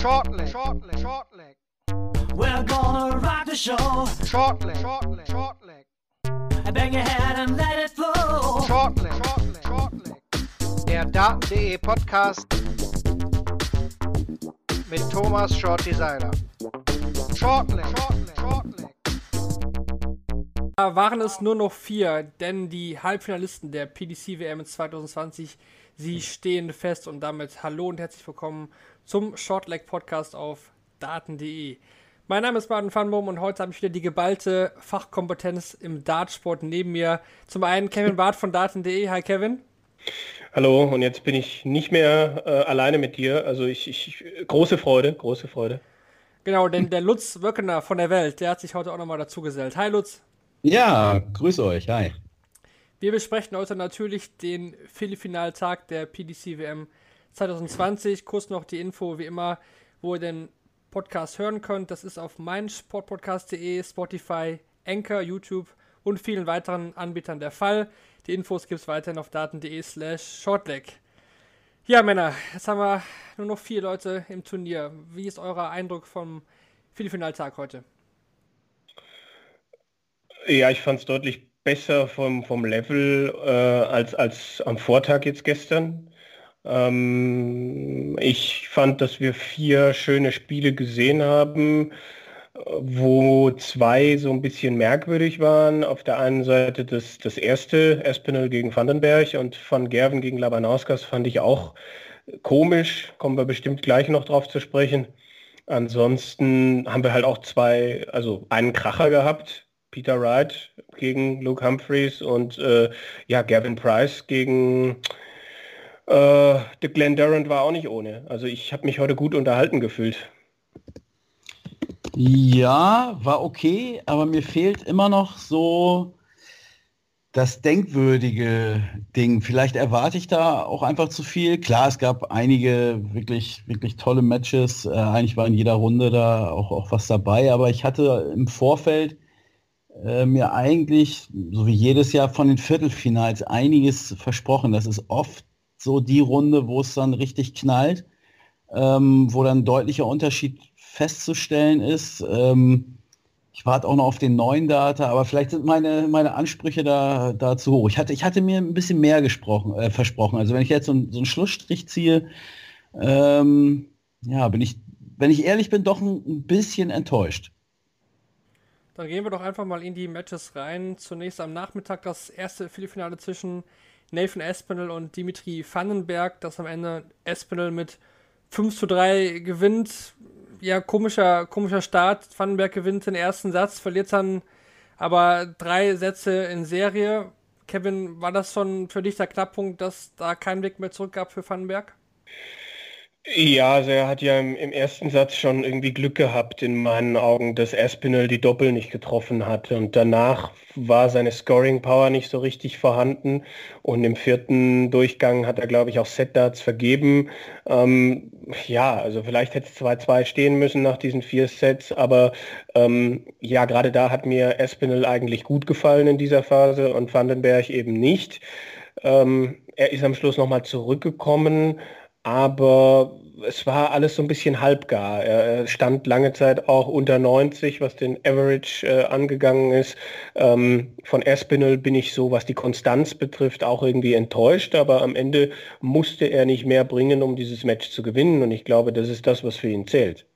Shortleg, shortleg, shortleg. We're gonna rock the show. Shortleg, shortleg, shortleg. Bang your head and let it flow. Shortleg, shortleg, shortleg. Der Daten.de Podcast mit Thomas Shorty Seiler. Shortleg, shortleg, shortleg. Da waren es nur noch vier, denn die Halbfinalisten der PDC WM 2020, sie stehen fest und damit hallo und herzlich willkommen zum Shortleg Podcast auf daten.de. Mein Name ist Martin Fanbohm und heute habe ich wieder die geballte Fachkompetenz im Dartsport neben mir. Zum einen Kevin Barth von daten.de. Hi Kevin. Hallo, und jetzt bin ich nicht mehr äh, alleine mit dir. Also ich, ich, große Freude, große Freude. Genau, denn der Lutz Wöckener von der Welt, der hat sich heute auch nochmal dazu gesellt. Hi Lutz. Ja, grüße euch, hi. Wir besprechen heute natürlich den Viertelfinaltag der PDC WM 2020. Kurz noch die Info, wie immer, wo ihr den Podcast hören könnt. Das ist auf meinsportpodcast.de, Spotify, Anchor, YouTube und vielen weiteren Anbietern der Fall. Die Infos gibt es weiterhin auf daten.de slash shortleg. Ja, Männer, jetzt haben wir nur noch vier Leute im Turnier. Wie ist euer Eindruck vom Viertelfinaltag heute? Ja, ich fand es deutlich besser vom, vom Level äh, als, als am Vortag jetzt gestern. Ähm, ich fand, dass wir vier schöne Spiele gesehen haben, wo zwei so ein bisschen merkwürdig waren. Auf der einen Seite das, das erste, Espinel gegen Vandenberg und Van Gerven gegen Labanauskas fand ich auch komisch, kommen wir bestimmt gleich noch drauf zu sprechen. Ansonsten haben wir halt auch zwei, also einen Kracher gehabt, Peter Wright gegen Luke Humphreys und äh, ja, Gavin Price gegen äh, der Glenn Durant war auch nicht ohne. Also ich habe mich heute gut unterhalten gefühlt. Ja, war okay, aber mir fehlt immer noch so das denkwürdige Ding. Vielleicht erwarte ich da auch einfach zu viel. Klar, es gab einige wirklich, wirklich tolle Matches. Äh, eigentlich war in jeder Runde da auch, auch was dabei, aber ich hatte im Vorfeld äh, mir eigentlich, so wie jedes Jahr von den Viertelfinals, einiges versprochen. Das ist oft so die Runde, wo es dann richtig knallt, ähm, wo dann deutlicher Unterschied festzustellen ist. Ähm, ich warte auch noch auf den neuen Data, aber vielleicht sind meine, meine Ansprüche da, da zu hoch. Ich hatte, ich hatte mir ein bisschen mehr gesprochen, äh, versprochen. Also wenn ich jetzt so, so einen Schlussstrich ziehe, ähm, ja, bin ich, wenn ich ehrlich bin, doch ein, ein bisschen enttäuscht. Dann gehen wir doch einfach mal in die Matches rein. Zunächst am Nachmittag das erste Viertelfinale zwischen Nathan Espinel und Dimitri Vandenberg, das am Ende Espinel mit 5 zu 3 gewinnt. Ja, komischer, komischer Start. Vandenberg gewinnt den ersten Satz, verliert dann aber drei Sätze in Serie. Kevin, war das schon für dich der Knackpunkt, dass da kein Weg mehr zurück gab für Vandenberg? Ja, also er hat ja im, im, ersten Satz schon irgendwie Glück gehabt in meinen Augen, dass Aspinall die Doppel nicht getroffen hatte. Und danach war seine Scoring Power nicht so richtig vorhanden. Und im vierten Durchgang hat er, glaube ich, auch Set-Darts vergeben. Ähm, ja, also vielleicht hätte es 2-2 stehen müssen nach diesen vier Sets. Aber ähm, ja, gerade da hat mir Aspinall eigentlich gut gefallen in dieser Phase und Vandenberg eben nicht. Ähm, er ist am Schluss nochmal zurückgekommen aber es war alles so ein bisschen halbgar. Er stand lange Zeit auch unter 90, was den Average äh, angegangen ist. Ähm, von Espinel bin ich so, was die Konstanz betrifft, auch irgendwie enttäuscht, aber am Ende musste er nicht mehr bringen, um dieses Match zu gewinnen und ich glaube, das ist das, was für ihn zählt.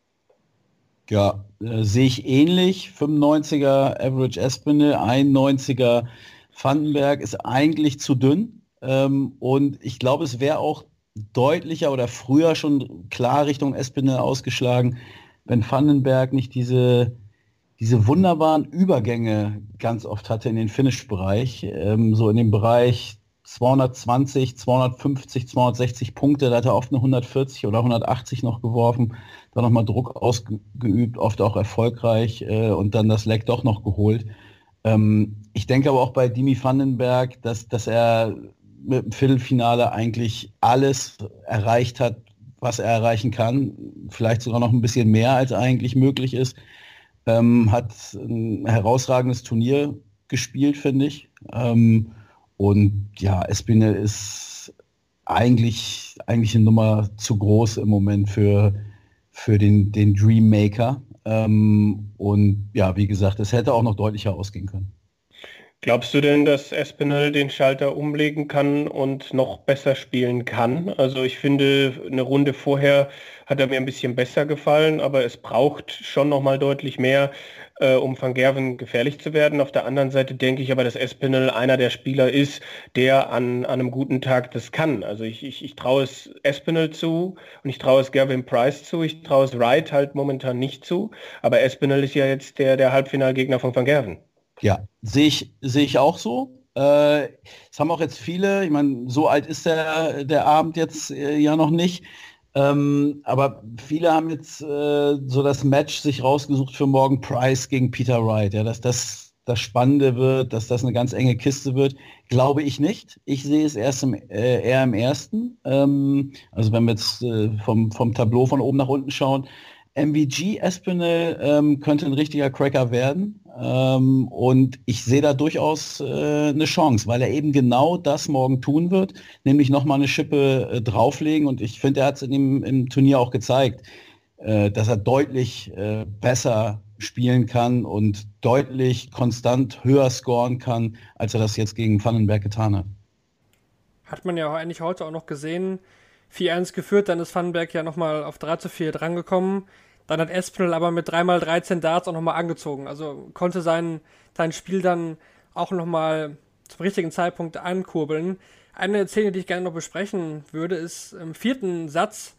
Ja, äh, sehe ich ähnlich. 95er Average Espinel, 91er Vandenberg ist eigentlich zu dünn. Ähm, und ich glaube, es wäre auch deutlicher oder früher schon klar Richtung Espinel ausgeschlagen, wenn Vandenberg nicht diese, diese wunderbaren Übergänge ganz oft hatte in den Finish-Bereich, ähm, so in dem Bereich 220, 250, 260 Punkte, da hat er oft eine 140 oder 180 noch geworfen, da nochmal Druck ausgeübt, oft auch erfolgreich äh, und dann das Leck doch noch geholt. Ähm, ich denke aber auch bei Dimi Vandenberg, dass, dass er mit dem Viertelfinale eigentlich alles erreicht hat, was er erreichen kann. Vielleicht sogar noch ein bisschen mehr, als eigentlich möglich ist. Ähm, hat ein herausragendes Turnier gespielt, finde ich. Ähm, und ja, Espinel ist eigentlich, eigentlich eine Nummer zu groß im Moment für, für den, den Dream Maker. Ähm, und ja, wie gesagt, es hätte auch noch deutlicher ausgehen können. Glaubst du denn, dass Espinel den Schalter umlegen kann und noch besser spielen kann? Also ich finde, eine Runde vorher hat er mir ein bisschen besser gefallen, aber es braucht schon noch mal deutlich mehr, äh, um Van Gerven gefährlich zu werden. Auf der anderen Seite denke ich aber, dass Espinel einer der Spieler ist, der an, an einem guten Tag das kann. Also ich, ich, ich traue es Espinel zu und ich traue es Gervin Price zu. Ich traue es Wright halt momentan nicht zu. Aber Espinel ist ja jetzt der, der Halbfinalgegner von Van Gerven. Ja, sehe ich, sehe ich auch so. Äh, es haben auch jetzt viele, ich meine, so alt ist der, der Abend jetzt äh, ja noch nicht. Ähm, aber viele haben jetzt äh, so das Match sich rausgesucht für morgen Price gegen Peter Wright. Ja, dass das das Spannende wird, dass das eine ganz enge Kiste wird, glaube ich nicht. Ich sehe es erst im, äh, eher im ersten. Ähm, also wenn wir jetzt äh, vom, vom Tableau von oben nach unten schauen, MVG Espinel ähm, könnte ein richtiger Cracker werden. Ähm, und ich sehe da durchaus äh, eine Chance, weil er eben genau das morgen tun wird, nämlich nochmal eine Schippe äh, drauflegen. Und ich finde, er hat es im Turnier auch gezeigt, äh, dass er deutlich äh, besser spielen kann und deutlich konstant höher scoren kann, als er das jetzt gegen Vandenberg getan hat. Hat man ja eigentlich heute auch noch gesehen. 4-1 geführt, dann ist Vandenberg ja nochmal auf 3 zu 4 drangekommen. Dann hat Espinel aber mit 3x13 Darts auch nochmal angezogen. Also konnte sein, sein Spiel dann auch nochmal zum richtigen Zeitpunkt ankurbeln. Eine Szene, die ich gerne noch besprechen würde, ist im vierten Satz.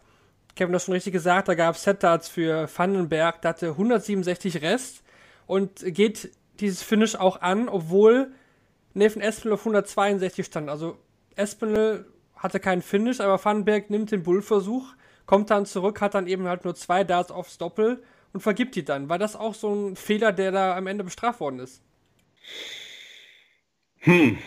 Kevin hat schon richtig gesagt, da gab es Set-Darts für Vandenberg, der hatte 167 Rest und geht dieses Finish auch an, obwohl Nathan Espinel auf 162 stand. Also Espinel hatte keinen Finish, aber Vandenberg nimmt den Bullversuch kommt dann zurück, hat dann eben halt nur zwei Darts aufs Doppel und vergibt die dann. War das auch so ein Fehler, der da am Ende bestraft worden ist? Hm.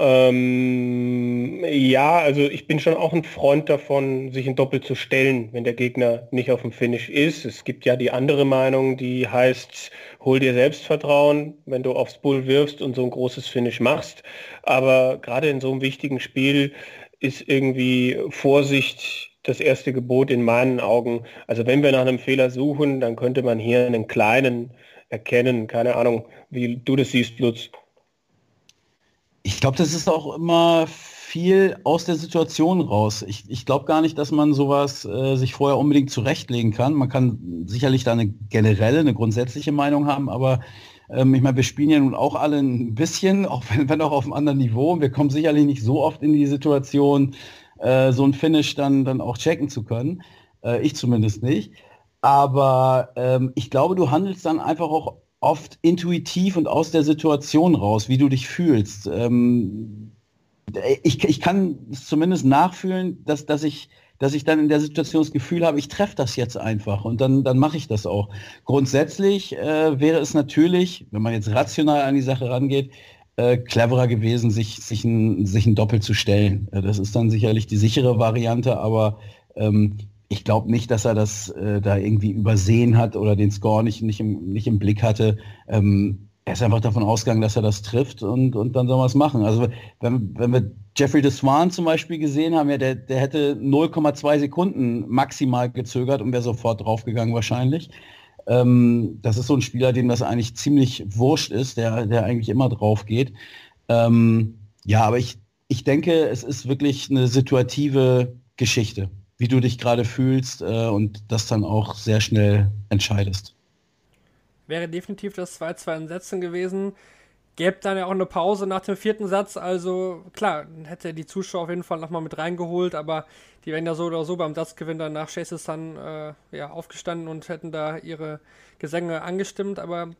Ähm, ja, also ich bin schon auch ein Freund davon, sich ein Doppel zu stellen, wenn der Gegner nicht auf dem Finish ist. Es gibt ja die andere Meinung, die heißt, hol dir Selbstvertrauen, wenn du aufs Bull wirfst und so ein großes Finish machst. Aber gerade in so einem wichtigen Spiel ist irgendwie Vorsicht das erste Gebot in meinen Augen. Also wenn wir nach einem Fehler suchen, dann könnte man hier einen kleinen erkennen. Keine Ahnung, wie du das siehst, Lutz. Ich glaube, das ist auch immer viel aus der Situation raus. Ich, ich glaube gar nicht, dass man sowas äh, sich vorher unbedingt zurechtlegen kann. Man kann sicherlich da eine generelle, eine grundsätzliche Meinung haben, aber ähm, ich meine, wir spielen ja nun auch alle ein bisschen, auch wenn, wenn auch auf einem anderen Niveau. Wir kommen sicherlich nicht so oft in die Situation, äh, so ein Finish dann, dann auch checken zu können. Äh, ich zumindest nicht. Aber ähm, ich glaube, du handelst dann einfach auch oft intuitiv und aus der Situation raus, wie du dich fühlst. Ähm, ich, ich kann zumindest nachfühlen, dass, dass, ich, dass ich dann in der Situation das Gefühl habe, ich treffe das jetzt einfach und dann, dann mache ich das auch. Grundsätzlich äh, wäre es natürlich, wenn man jetzt rational an die Sache rangeht, äh, cleverer gewesen, sich, sich, ein, sich ein Doppel zu stellen. Äh, das ist dann sicherlich die sichere Variante, aber ähm, ich glaube nicht, dass er das äh, da irgendwie übersehen hat oder den Score nicht, nicht, im, nicht im Blick hatte. Ähm, er ist einfach davon ausgegangen, dass er das trifft und, und dann soll man es machen. Also wenn, wenn wir Jeffrey de Swan zum Beispiel gesehen haben, ja, der, der hätte 0,2 Sekunden maximal gezögert und wäre sofort draufgegangen wahrscheinlich. Ähm, das ist so ein Spieler, dem das eigentlich ziemlich wurscht ist, der, der eigentlich immer drauf geht. Ähm, ja, aber ich, ich denke, es ist wirklich eine situative Geschichte, wie du dich gerade fühlst äh, und das dann auch sehr schnell entscheidest. Wäre definitiv das 2-2 in Sätzen gewesen gäbe dann ja auch eine Pause nach dem vierten Satz. Also klar, hätte er die Zuschauer auf jeden Fall nochmal mit reingeholt, aber die wären ja so oder so beim Satzgewinn dann nach Chase Sun äh, ja, aufgestanden und hätten da ihre Gesänge angestimmt. Aber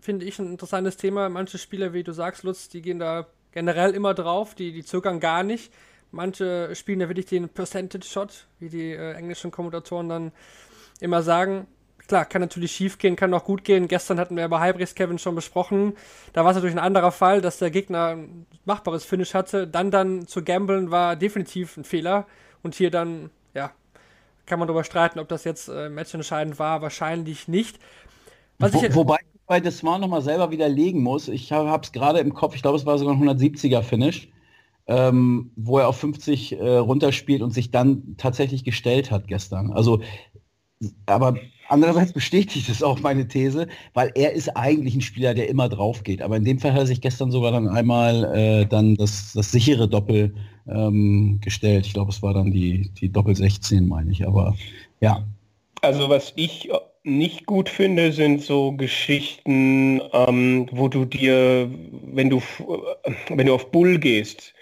finde ich ein interessantes Thema. Manche Spieler, wie du sagst, Lutz, die gehen da generell immer drauf, die, die zögern gar nicht. Manche spielen da wirklich den Percentage-Shot, wie die äh, englischen Kommentatoren dann immer sagen klar, kann natürlich schief gehen, kann auch gut gehen. Gestern hatten wir bei Hybrids Kevin schon besprochen. Da war es natürlich ein anderer Fall, dass der Gegner ein machbares Finish hatte. Dann dann zu gamblen war definitiv ein Fehler. Und hier dann, ja, kann man darüber streiten, ob das jetzt äh, matchentscheidend war. Wahrscheinlich nicht. Was Wo, ich, wobei ich bei Desmar nochmal selber widerlegen muss. Ich habe es gerade im Kopf, ich glaube, es war sogar ein 170er Finish. Ähm, wo er auf 50 äh, runterspielt und sich dann tatsächlich gestellt hat gestern. Also aber andererseits bestätigt es auch meine These, weil er ist eigentlich ein Spieler, der immer drauf geht. Aber in dem Fall hat er sich gestern sogar dann einmal äh, dann das, das sichere Doppel ähm, gestellt. Ich glaube, es war dann die, die Doppel 16, meine ich. Aber ja. Also was ich nicht gut finde, sind so Geschichten, ähm, wo du dir, wenn du, wenn du auf Bull gehst,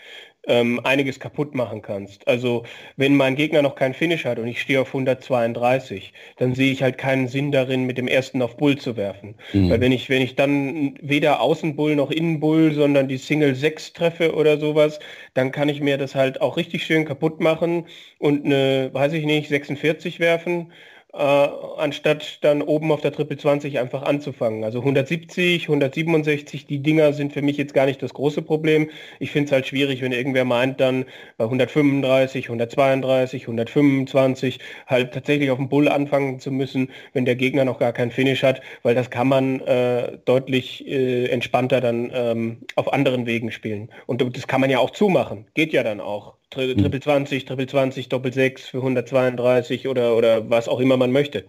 ähm, einiges kaputt machen kannst. Also wenn mein Gegner noch keinen Finish hat und ich stehe auf 132, dann sehe ich halt keinen Sinn darin, mit dem ersten auf Bull zu werfen. Mhm. Weil wenn ich, wenn ich dann weder Außenbull noch Innenbull, sondern die Single 6 treffe oder sowas, dann kann ich mir das halt auch richtig schön kaputt machen und eine, weiß ich nicht, 46 werfen äh, anstatt dann oben auf der Triple 20 einfach anzufangen. Also 170, 167, die Dinger sind für mich jetzt gar nicht das große Problem. Ich finde es halt schwierig, wenn irgendwer meint, dann bei 135, 132, 125 halt tatsächlich auf dem Bull anfangen zu müssen, wenn der Gegner noch gar keinen Finish hat, weil das kann man äh, deutlich äh, entspannter dann ähm, auf anderen Wegen spielen. Und das kann man ja auch zumachen. Geht ja dann auch. Tri hm. Triple 20, Triple 20, Doppel 6 für 132 oder, oder was auch immer man möchte.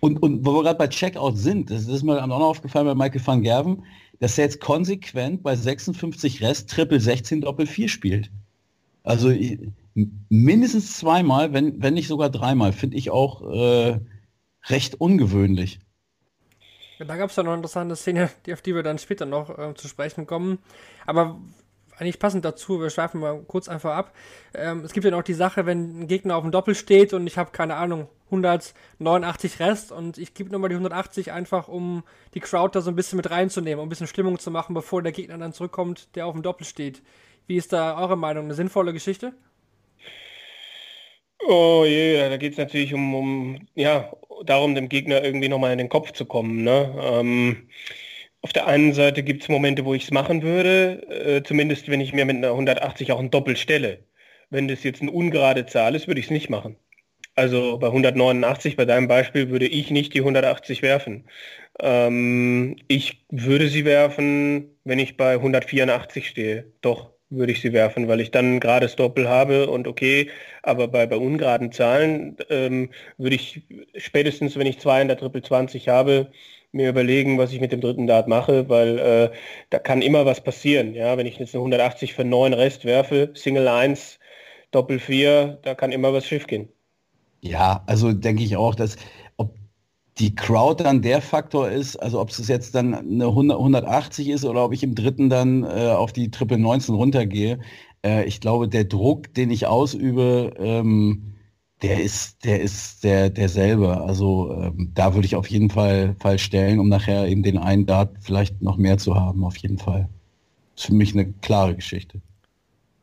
Und, und wo wir gerade bei Checkout sind, das ist mir auch noch aufgefallen bei Michael van Gerven, dass er jetzt konsequent bei 56 Rest Triple 16 Doppel 4 spielt. Also mindestens zweimal, wenn, wenn nicht sogar dreimal, finde ich auch äh, recht ungewöhnlich. Da gab es ja noch eine interessante Szene, die, auf die wir dann später noch äh, zu sprechen kommen. Aber eigentlich passend dazu, wir schweifen mal kurz einfach ab. Ähm, es gibt ja noch die Sache, wenn ein Gegner auf dem Doppel steht und ich habe keine Ahnung, 189 Rest und ich gebe nochmal die 180 einfach, um die Crowd da so ein bisschen mit reinzunehmen, um ein bisschen Stimmung zu machen, bevor der Gegner dann zurückkommt, der auf dem Doppel steht. Wie ist da eure Meinung? Eine sinnvolle Geschichte? Oh je, da geht es natürlich um, um, ja, darum, dem Gegner irgendwie nochmal in den Kopf zu kommen. Ne? Ähm, auf der einen Seite gibt es Momente, wo ich es machen würde, äh, zumindest wenn ich mir mit einer 180 auch ein Doppel stelle. Wenn das jetzt eine ungerade Zahl ist, würde ich es nicht machen. Also bei 189, bei deinem Beispiel, würde ich nicht die 180 werfen. Ähm, ich würde sie werfen, wenn ich bei 184 stehe. Doch, würde ich sie werfen, weil ich dann ein gerades Doppel habe und okay, aber bei, bei ungeraden Zahlen ähm, würde ich spätestens, wenn ich zwei in der Triple 20 habe, mir überlegen, was ich mit dem dritten Dart mache, weil äh, da kann immer was passieren. Ja, wenn ich jetzt eine 180 für 9 Rest werfe, Single 1, Doppel 4, da kann immer was schief gehen. Ja, also denke ich auch, dass ob die Crowd dann der Faktor ist, also ob es jetzt dann eine 100, 180 ist oder ob ich im dritten dann äh, auf die Triple 19 runtergehe. Äh, ich glaube, der Druck, den ich ausübe, ähm, der ist, der ist der, derselbe. Also ähm, da würde ich auf jeden Fall, Fall stellen, um nachher eben den einen Dart vielleicht noch mehr zu haben, auf jeden Fall. Das ist für mich eine klare Geschichte.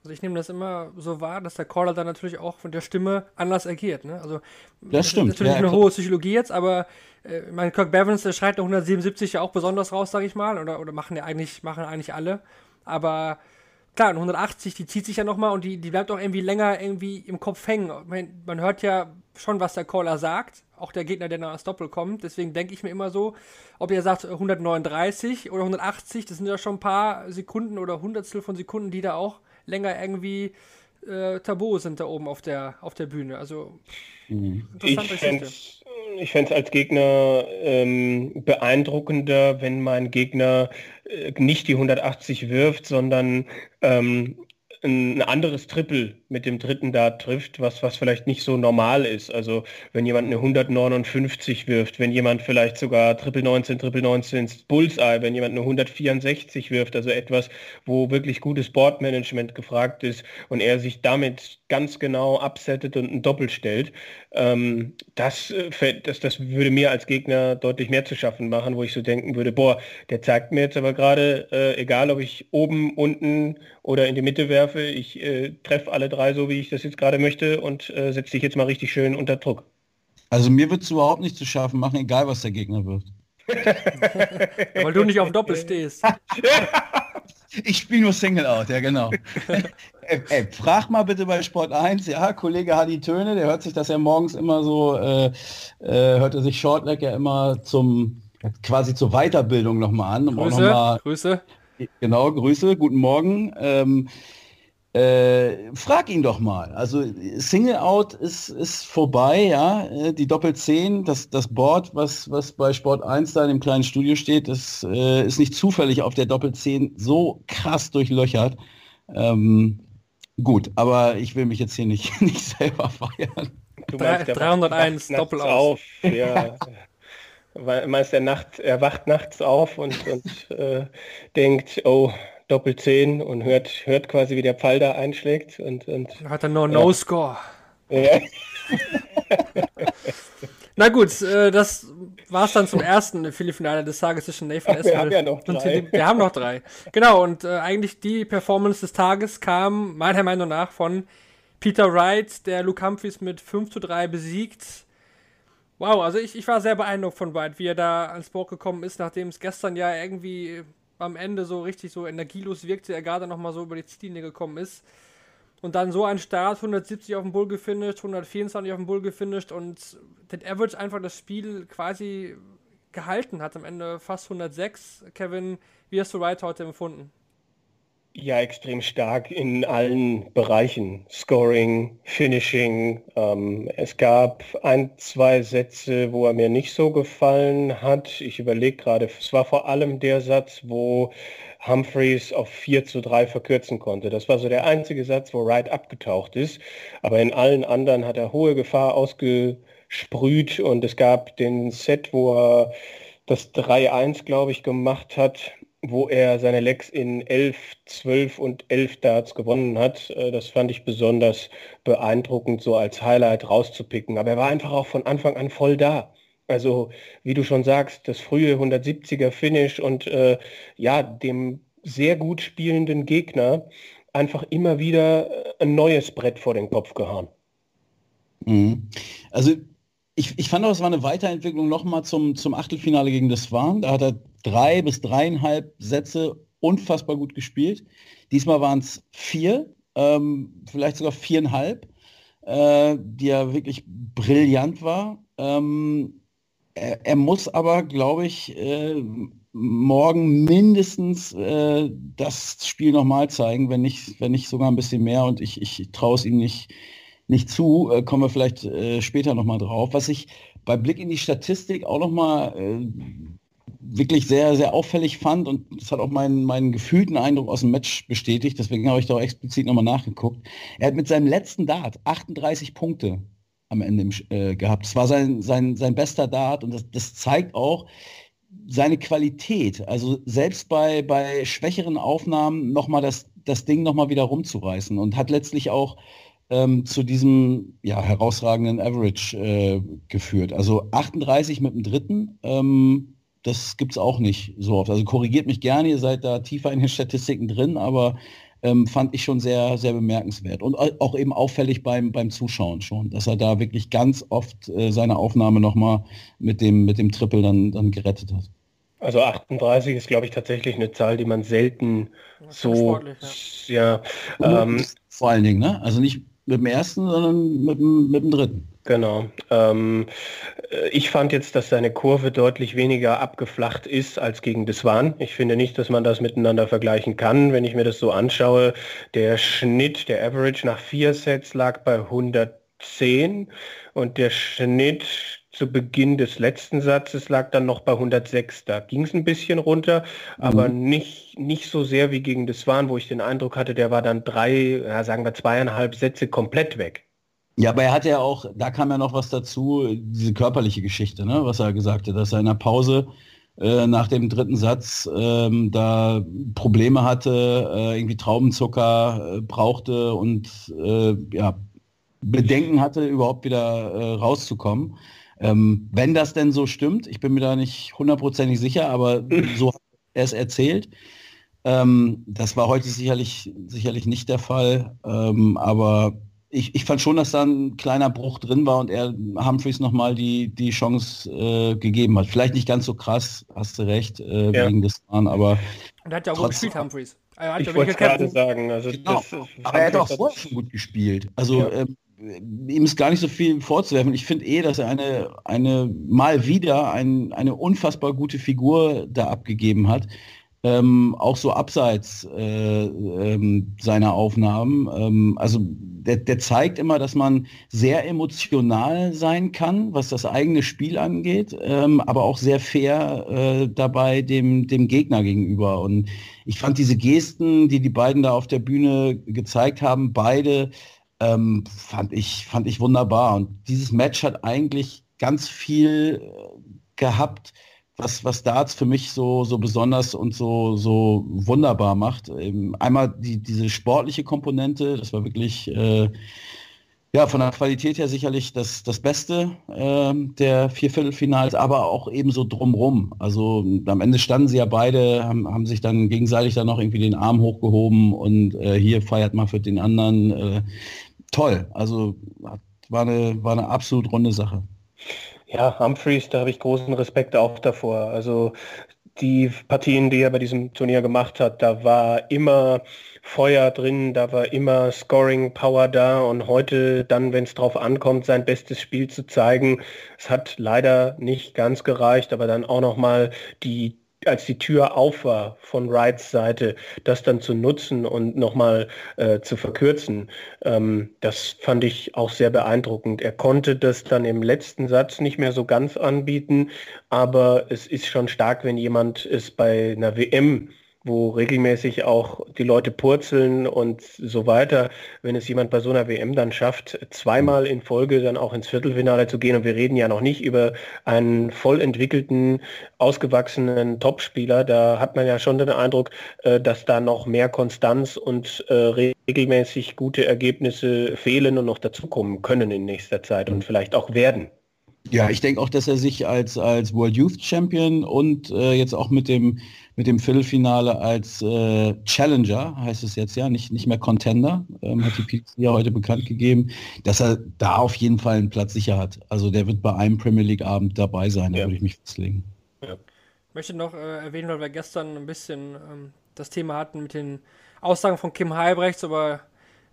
Also ich nehme das immer so wahr, dass der Caller dann natürlich auch von der Stimme anders agiert. Ne? Also das stimmt. Natürlich ja, eine hohe Psychologie jetzt, aber äh, mein Kirk Bevins, der schreit noch 177 ja auch besonders raus, sage ich mal, oder, oder machen ja eigentlich, machen eigentlich alle. Aber klar, 180, die zieht sich ja nochmal und die, die bleibt auch irgendwie länger irgendwie im Kopf hängen. Man, man hört ja schon, was der Caller sagt, auch der Gegner, der nach das Doppel kommt. Deswegen denke ich mir immer so, ob er sagt 139 oder 180, das sind ja schon ein paar Sekunden oder Hundertstel von Sekunden, die da auch länger irgendwie äh, tabu sind da oben auf der, auf der Bühne. Also mhm. ich fände ich fände es als Gegner ähm, beeindruckender, wenn mein Gegner äh, nicht die 180 wirft, sondern ähm, ein anderes Triple mit dem dritten Dart trifft, was, was vielleicht nicht so normal ist. Also wenn jemand eine 159 wirft, wenn jemand vielleicht sogar Triple 19, Triple 19 Bullseye, wenn jemand eine 164 wirft, also etwas, wo wirklich gutes Boardmanagement gefragt ist und er sich damit ganz genau absettet und ein Doppel stellt, ähm, das, äh, das, das würde mir als Gegner deutlich mehr zu schaffen machen, wo ich so denken würde, boah, der zeigt mir jetzt aber gerade, äh, egal ob ich oben, unten oder in die Mitte werfe, ich äh, treffe alle drei so, wie ich das jetzt gerade möchte und äh, setze dich jetzt mal richtig schön unter Druck. Also mir wird es überhaupt nicht zu schaffen machen, egal was der Gegner wird. Weil du nicht auf Doppel stehst. Ich spiele nur Single Out, ja genau. ey, ey, frag mal bitte bei Sport 1, ja, Kollege Hadi Töne, der hört sich das ja morgens immer so, äh, äh, hörte sich Shortleg ja immer zum, quasi zur Weiterbildung nochmal an. Um Grüße, noch mal, Grüße. Genau, Grüße, guten Morgen. Ähm, Äh, frag ihn doch mal. Also Single Out ist, ist vorbei, ja. Äh, die Doppel 10, das, das Board, was, was bei Sport 1 da in dem kleinen Studio steht, das äh, ist nicht zufällig auf der Doppel 10 so krass durchlöchert. Ähm, gut, aber ich will mich jetzt hier nicht, nicht selber feiern. Du meinst, 301 Doppel auf. Ja. meinst, der Nacht, er wacht nachts auf und, und äh, denkt, oh, Doppel 10 und hört, hört quasi, wie der Pfeil da einschlägt. Und, und, Hat er nur No-Score. Ja. Na gut, äh, das war es dann zum ersten Viertelfinale des Tages zwischen Nathan Ach, Wir haben ja noch drei. Wir haben noch drei. Genau, und äh, eigentlich die Performance des Tages kam meiner Meinung nach von Peter Wright, der Luke Humphries mit 5 zu 3 besiegt. Wow, also ich, ich war sehr beeindruckt von Wright, wie er da ans Board gekommen ist, nachdem es gestern ja irgendwie am Ende so richtig so energielos wirkte, er gerade nochmal so über die Ziellinie gekommen ist. Und dann so ein Start, 170 auf dem Bull gefinisht, 124 auf dem Bull gefinisht und den Average einfach das Spiel quasi gehalten hat. Am Ende fast 106. Kevin, wie hast du Wright heute empfunden? Ja, extrem stark in allen Bereichen. Scoring, Finishing. Ähm, es gab ein, zwei Sätze, wo er mir nicht so gefallen hat. Ich überlege gerade, es war vor allem der Satz, wo Humphreys auf 4 zu 3 verkürzen konnte. Das war so der einzige Satz, wo Wright abgetaucht ist. Aber in allen anderen hat er hohe Gefahr ausgesprüht und es gab den Set, wo er das 3-1, glaube ich, gemacht hat wo er seine Legs in 11, 12 und 11 Darts gewonnen hat. Äh, das fand ich besonders beeindruckend, so als Highlight rauszupicken. Aber er war einfach auch von Anfang an voll da. Also, wie du schon sagst, das frühe 170er Finish und äh, ja, dem sehr gut spielenden Gegner einfach immer wieder äh, ein neues Brett vor den Kopf gehauen. Mhm. Also ich, ich fand auch, es war eine Weiterentwicklung nochmal zum, zum Achtelfinale gegen das Swan. Da hat er drei bis dreieinhalb Sätze unfassbar gut gespielt. Diesmal waren es vier, ähm, vielleicht sogar viereinhalb, äh, die ja wirklich brillant war. Ähm, er, er, muss aber, glaube ich, äh, morgen mindestens äh, das Spiel nochmal zeigen, wenn nicht, wenn nicht sogar ein bisschen mehr. Und ich, ich traue es ihm nicht, nicht zu. Äh, kommen wir vielleicht äh, später nochmal drauf. Was ich bei Blick in die Statistik auch nochmal äh, wirklich sehr, sehr auffällig fand und das hat auch meinen, meinen gefühlten Eindruck aus dem Match bestätigt, deswegen habe ich da auch explizit nochmal nachgeguckt. Er hat mit seinem letzten Dart 38 Punkte am Ende äh, gehabt. Das war sein, sein, sein bester Dart und das, das zeigt auch seine Qualität. Also selbst bei, bei schwächeren Aufnahmen nochmal das, das Ding nochmal wieder rumzureißen und hat letztlich auch ähm, zu diesem ja, herausragenden Average äh, geführt. Also 38 mit dem dritten. Ähm, das gibt es auch nicht so oft. Also korrigiert mich gerne, ihr seid da tiefer in den Statistiken drin, aber ähm, fand ich schon sehr, sehr bemerkenswert. Und auch eben auffällig beim, beim Zuschauen schon, dass er da wirklich ganz oft äh, seine Aufnahme nochmal mit dem, mit dem Triple dann, dann gerettet hat. Also 38 ist, glaube ich, tatsächlich eine Zahl, die man selten so, ja. ja ähm, vor allen Dingen, ne? Also nicht mit dem ersten, sondern mit dem, mit dem dritten. Genau. Ähm, äh, ich fand jetzt, dass seine Kurve deutlich weniger abgeflacht ist als gegen Deswan. Ich finde nicht, dass man das miteinander vergleichen kann. Wenn ich mir das so anschaue, der Schnitt, der Average nach vier Sets lag bei 110 und der Schnitt zu Beginn des letzten Satzes lag dann noch bei 106. Da ging es ein bisschen runter, aber mhm. nicht, nicht so sehr wie gegen Deswan, wo ich den Eindruck hatte, der war dann drei, ja, sagen wir zweieinhalb Sätze komplett weg. Ja, aber er hatte ja auch, da kam ja noch was dazu, diese körperliche Geschichte, ne, was er gesagt hat, dass er in der Pause äh, nach dem dritten Satz ähm, da Probleme hatte, äh, irgendwie Traubenzucker äh, brauchte und äh, ja, Bedenken hatte, überhaupt wieder äh, rauszukommen. Ähm, wenn das denn so stimmt, ich bin mir da nicht hundertprozentig sicher, aber so hat er es erzählt. Ähm, das war heute sicherlich, sicherlich nicht der Fall, ähm, aber ich, ich fand schon, dass da ein kleiner Bruch drin war und er Humphreys nochmal die, die Chance äh, gegeben hat. Vielleicht nicht ganz so krass, hast du recht, äh, ja. wegen des Waren, aber. Und er hat ja auch gut gespielt, Humphreys. ich wollte gerade sagen, also genau. das, aber er hat auch vorher schon gut gespielt. Also ja. ähm, ihm ist gar nicht so viel vorzuwerfen. Ich finde eh, dass er eine, eine mal wieder ein, eine unfassbar gute Figur da abgegeben hat ähm, auch so abseits äh, ähm, seiner Aufnahmen. Ähm, also der, der zeigt immer, dass man sehr emotional sein kann, was das eigene Spiel angeht, ähm, aber auch sehr fair äh, dabei dem, dem Gegner gegenüber. Und ich fand diese Gesten, die die beiden da auf der Bühne gezeigt haben, beide ähm, fand, ich, fand ich wunderbar. Und dieses Match hat eigentlich ganz viel äh, gehabt, was, was Darts für mich so, so besonders und so, so wunderbar macht. Einmal die, diese sportliche Komponente, das war wirklich äh, ja, von der Qualität her sicherlich das, das Beste äh, der vier Viertelfinals, aber auch eben so drumrum. Also am Ende standen sie ja beide, haben, haben sich dann gegenseitig dann noch irgendwie den Arm hochgehoben und äh, hier feiert mal für den anderen. Äh, toll. Also war eine, war eine absolut runde Sache. Ja, Humphreys, da habe ich großen Respekt auch davor. Also die Partien, die er bei diesem Turnier gemacht hat, da war immer Feuer drin, da war immer Scoring Power da und heute dann, wenn es drauf ankommt, sein bestes Spiel zu zeigen, es hat leider nicht ganz gereicht, aber dann auch noch mal die als die Tür auf war von Wrights Seite, das dann zu nutzen und nochmal äh, zu verkürzen, ähm, das fand ich auch sehr beeindruckend. Er konnte das dann im letzten Satz nicht mehr so ganz anbieten, aber es ist schon stark, wenn jemand es bei einer WM wo regelmäßig auch die Leute purzeln und so weiter. Wenn es jemand bei so einer WM dann schafft, zweimal in Folge dann auch ins Viertelfinale zu gehen, und wir reden ja noch nicht über einen voll entwickelten, ausgewachsenen Topspieler, da hat man ja schon den Eindruck, äh, dass da noch mehr Konstanz und äh, regelmäßig gute Ergebnisse fehlen und noch dazukommen können in nächster Zeit und vielleicht auch werden. Ja, ich denke auch, dass er sich als, als World Youth Champion und äh, jetzt auch mit dem mit dem Viertelfinale als äh, Challenger, heißt es jetzt ja, nicht, nicht mehr Contender, ähm, hat die PDC ja heute bekannt gegeben, dass er da auf jeden Fall einen Platz sicher hat. Also der wird bei einem Premier League-Abend dabei sein, da würde ich mich festlegen. Ja. Ich möchte noch äh, erwähnen, weil wir gestern ein bisschen ähm, das Thema hatten mit den Aussagen von Kim Halbrechts, aber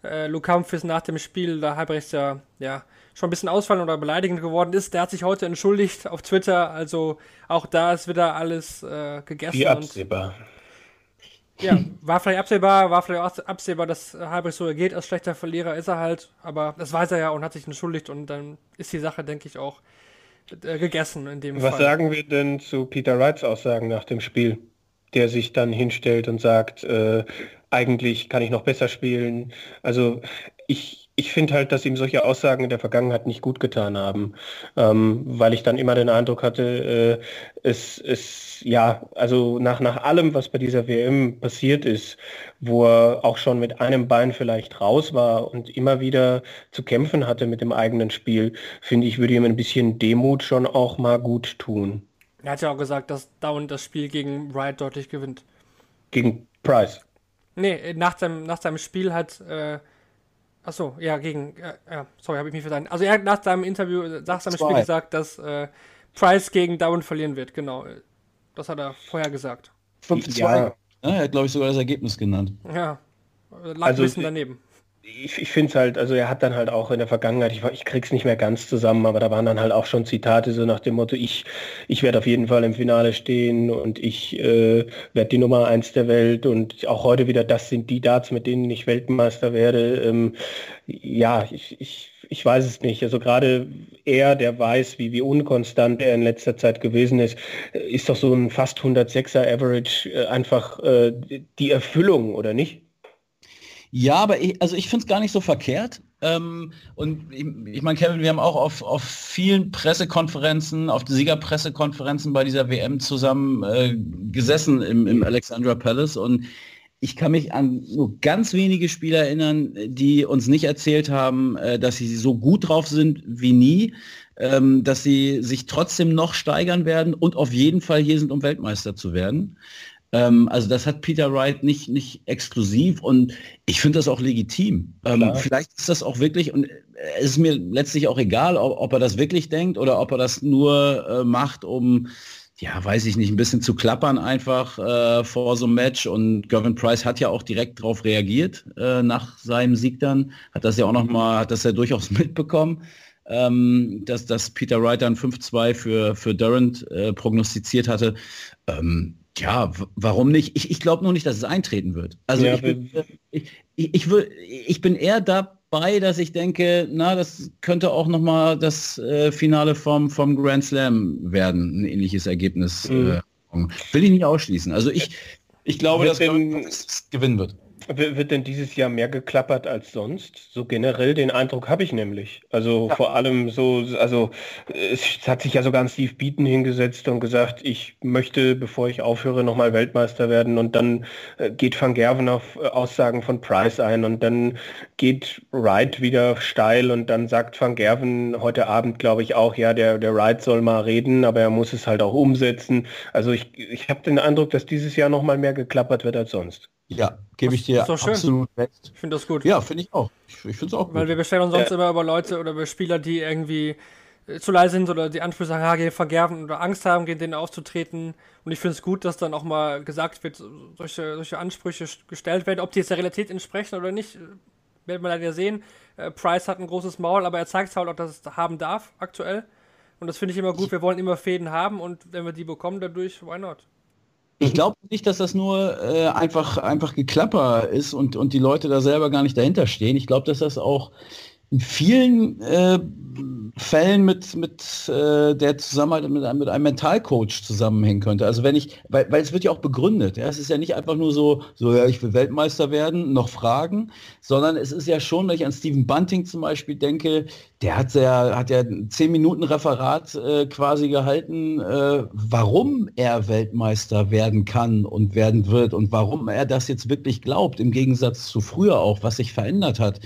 äh, Luke Humphries nach dem Spiel, da Halbrechts ja, ja schon ein bisschen ausfallen oder beleidigend geworden ist. Der hat sich heute entschuldigt auf Twitter. Also auch da ist wieder alles äh, gegessen. Wie absehbar. Und, ja, war vielleicht absehbar, war vielleicht auch absehbar, dass Halbrecht so geht. Als schlechter Verlierer ist er halt. Aber das weiß er ja und hat sich entschuldigt. Und dann ist die Sache, denke ich, auch äh, gegessen in dem Was Fall. sagen wir denn zu Peter Wrights Aussagen nach dem Spiel? Der sich dann hinstellt und sagt, äh, eigentlich kann ich noch besser spielen. Also ich, ich finde halt, dass ihm solche Aussagen in der Vergangenheit nicht gut getan haben, ähm, weil ich dann immer den Eindruck hatte, äh, es ist ja, also nach, nach allem, was bei dieser WM passiert ist, wo er auch schon mit einem Bein vielleicht raus war und immer wieder zu kämpfen hatte mit dem eigenen Spiel, finde ich, würde ihm ein bisschen Demut schon auch mal gut tun. Er hat ja auch gesagt, dass Down das Spiel gegen Wright deutlich gewinnt. Gegen Price. Nee, nach seinem, nach seinem Spiel hat äh, Achso, ja, gegen. Äh, ja, sorry, habe ich mich verstanden. Also, er hat nach seinem Interview, nach seinem Spiel gesagt, dass äh, Price gegen Darwin verlieren wird. Genau. Das hat er vorher gesagt. 5-2. Ja. ja. er hat, glaube ich, sogar das Ergebnis genannt. Ja, lag also, ein bisschen daneben ich, ich finde es halt, also er hat dann halt auch in der Vergangenheit, ich, ich krieg's nicht mehr ganz zusammen, aber da waren dann halt auch schon Zitate so nach dem Motto, ich, ich werde auf jeden Fall im Finale stehen und ich äh, werde die Nummer eins der Welt und auch heute wieder, das sind die Darts, mit denen ich Weltmeister werde. Ähm, ja, ich, ich, ich weiß es nicht. Also gerade er, der weiß, wie, wie unkonstant er in letzter Zeit gewesen ist, ist doch so ein fast 106er Average äh, einfach äh, die Erfüllung, oder nicht? Ja, aber ich, also ich finde es gar nicht so verkehrt. Ähm, und ich, ich meine, Kevin, wir haben auch auf, auf vielen Pressekonferenzen, auf Siegerpressekonferenzen bei dieser WM zusammen äh, gesessen im, im Alexandra Palace und ich kann mich an nur ganz wenige Spieler erinnern, die uns nicht erzählt haben, äh, dass sie so gut drauf sind wie nie, ähm, dass sie sich trotzdem noch steigern werden und auf jeden Fall hier sind, um Weltmeister zu werden. Ähm, also das hat Peter Wright nicht, nicht exklusiv und ich finde das auch legitim. Ähm, vielleicht ist das auch wirklich, und es ist mir letztlich auch egal, ob, ob er das wirklich denkt oder ob er das nur äh, macht, um ja, weiß ich nicht, ein bisschen zu klappern einfach äh, vor so einem Match. Und Gavin Price hat ja auch direkt darauf reagiert äh, nach seinem Sieg dann. Hat das ja auch nochmal, hat das ja durchaus mitbekommen, ähm, dass, dass Peter Wright dann 5-2 für, für Durant äh, prognostiziert hatte. Ähm, Ja, warum nicht? Ich, ich glaube nur nicht, dass es eintreten wird. Also ja, ich, bin, ich, ich, ich, will, ich bin eher dabei, dass ich denke, na, das könnte auch noch mal das äh, Finale vom, vom Grand Slam werden, ein ähnliches Ergebnis. Mhm. Äh, will ich nicht ausschließen. Also ich, ich glaube, dass es gewinnen wird. Wird denn dieses Jahr mehr geklappert als sonst? So generell den Eindruck habe ich nämlich. Also ja. vor allem so, also es hat sich ja sogar ein Steve Beaton hingesetzt und gesagt, ich möchte, bevor ich aufhöre, nochmal Weltmeister werden. Und dann äh, geht Van Gerven auf äh, Aussagen von Price ein und dann geht Wright wieder steil und dann sagt Van Gerven heute Abend, glaube ich, auch, ja, der, der Wright soll mal reden, aber er muss es halt auch umsetzen. Also ich, ich habe den Eindruck, dass dieses Jahr nochmal mehr geklappert wird als sonst. Ja, gebe ich dir absolut recht. Ich finde das gut. Ja, finde ich auch. Ich, ich finde es auch gut. Weil wir bestellen uns sonst ja. immer über Leute oder über Spieler, die irgendwie äh, zu leise sind oder die Ansprüche sagen, ah, gehen vergerben oder Angst haben, gegen denen aufzutreten. Und ich finde es gut, dass dann auch mal gesagt wird, solche, solche Ansprüche gestellt werden. Ob die jetzt der Realität entsprechen oder nicht, äh, werden wir dann ja sehen. Äh, Price hat ein großes Maul, aber er zeigt halt auch, dass es haben darf aktuell. Und das finde ich immer gut. Wir wollen immer Fäden haben und wenn wir die bekommen dadurch, why not? Ich glaube nicht, dass das nur äh, einfach, einfach Geklapper ist und, und die Leute da selber gar nicht dahinter stehen. Ich glaube, dass das auch in vielen äh, Fällen mit, mit äh, der Zusammenarbeit mit einem, mit einem Mentalcoach zusammenhängen könnte. Also wenn ich, weil, weil es wird ja auch begründet. Ja? Es ist ja nicht einfach nur so, so ja, ich will Weltmeister werden, noch Fragen, sondern es ist ja schon, wenn ich an Stephen Bunting zum Beispiel denke, der hat ja, hat ja zehn Minuten Referat äh, quasi gehalten, äh, warum er Weltmeister werden kann und werden wird und warum er das jetzt wirklich glaubt, im Gegensatz zu früher auch, was sich verändert hat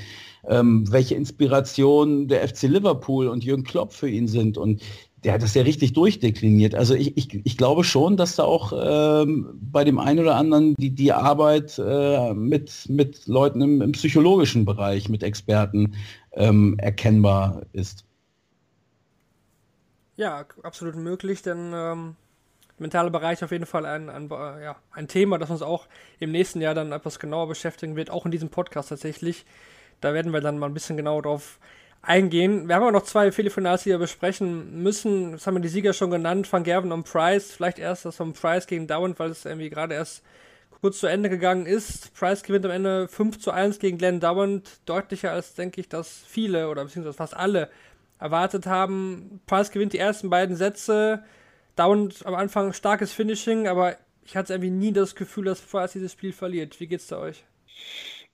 ähm, welche Inspiration der FC Liverpool und Jürgen Klopp für ihn sind. Und der hat das ja richtig durchdekliniert. Also ich, ich, ich glaube schon, dass da auch ähm, bei dem einen oder anderen die, die Arbeit äh, mit, mit Leuten im, im psychologischen Bereich, mit Experten ähm, erkennbar ist. Ja, absolut möglich, denn ähm, mentale Bereich auf jeden Fall ein, ein, ja, ein Thema, das uns auch im nächsten Jahr dann etwas genauer beschäftigen wird, auch in diesem Podcast tatsächlich. Da werden wir dann mal ein bisschen genauer drauf eingehen. Wir haben aber noch zwei Viertelfinals, die wir besprechen müssen. Das haben wir die Sieger schon genannt, Van Gerven und Price. Vielleicht erst das von Price gegen Dowand, weil es irgendwie gerade erst kurz zu Ende gegangen ist. Price gewinnt am Ende 5 zu 1 gegen Glenn Dowand. Deutlicher als, denke ich, dass viele oder beziehungsweise fast alle erwartet haben. Price gewinnt die ersten beiden Sätze. Dowand am Anfang starkes Finishing, aber ich hatte irgendwie nie das Gefühl, dass Price dieses Spiel verliert. Wie geht's da euch?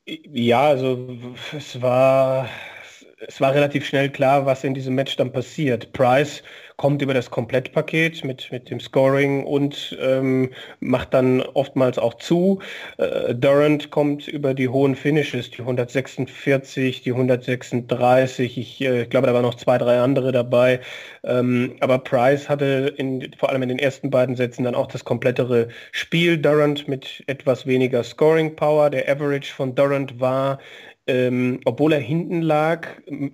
Ja, also es war, es war relativ schnell klar, was in diesem Match dann passiert. Price kommt über das Komplettpaket mit, mit dem Scoring und ähm, macht dann oftmals auch zu. Äh, Durant kommt über die hohen Finishes, die 146, die 136. Ich äh, glaube, da waren noch zwei, drei andere dabei. Ähm, aber Price hatte in, vor allem in den ersten beiden Sätzen dann auch das komplettere Spiel. Durant mit etwas weniger Scoring Power. Der Average von Durant war ähm, obwohl er hinten lag,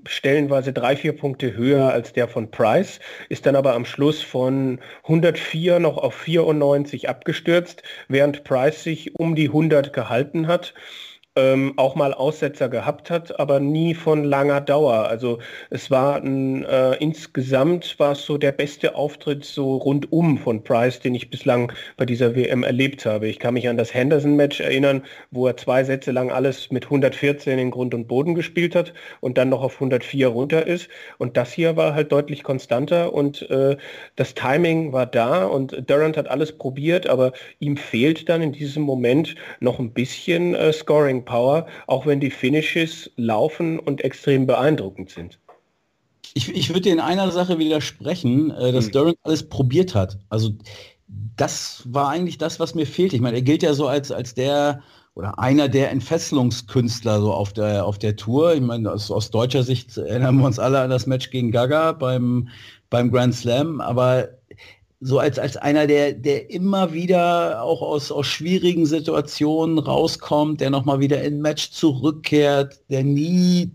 stellenweise drei, vier Punkte höher als der von Price, ist dann aber am Schluss von 104 noch auf 94 abgestürzt, während Price sich um die 100 gehalten hat ähm, auch mal Aussetzer gehabt hat, aber nie von langer Dauer. Also es war ein, äh, insgesamt war es so der beste Auftritt so rundum von Price, den ich bislang bei dieser WM erlebt habe. Ich kann mich an das Henderson-Match erinnern, wo er zwei Sätze lang alles mit 114 in Grund und Boden gespielt hat und dann noch auf 104 runter ist. Und das hier war halt deutlich konstanter und äh, das Timing war da und Durant hat alles probiert, aber ihm fehlt dann in diesem Moment noch ein bisschen äh, Scoring Power, auch wenn die Finishes laufen und extrem beeindruckend sind. Ich, ich würde dir in einer Sache widersprechen, äh, dass hm. Durant alles probiert hat. Also das war eigentlich das, was mir fehlt. Ich meine, er gilt ja so als, als der oder einer der Entfesselungskünstler so auf der, auf der Tour. Ich meine, aus, aus deutscher Sicht erinnern wir uns alle an das Match gegen Gaga beim, beim Grand Slam, aber so als, als einer, der, der immer wieder auch aus, aus schwierigen Situationen rauskommt, der nochmal wieder in Match zurückkehrt, der nie,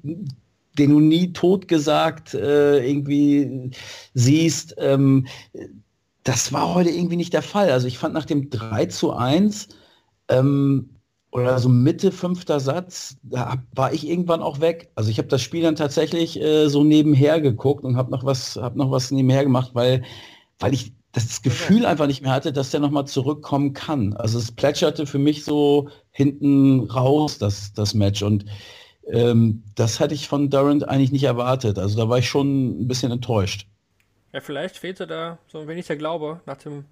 den du nie totgesagt äh, irgendwie siehst. Ähm, das war heute irgendwie nicht der Fall. Also ich fand nach dem 3 zu 1 ähm, oder so Mitte fünfter Satz, da war ich irgendwann auch weg. Also ich habe das Spiel dann tatsächlich äh, so nebenher geguckt und habe noch was, habe noch was nebenher gemacht, weil, weil ich das Gefühl einfach nicht mehr hatte, dass der nochmal zurückkommen kann. Also es plätscherte für mich so hinten raus, das, das Match. Und ähm, das hatte ich von Durant eigentlich nicht erwartet. Also da war ich schon ein bisschen enttäuscht. Ja, vielleicht fehlte da so ein wenig der Glaube nach dem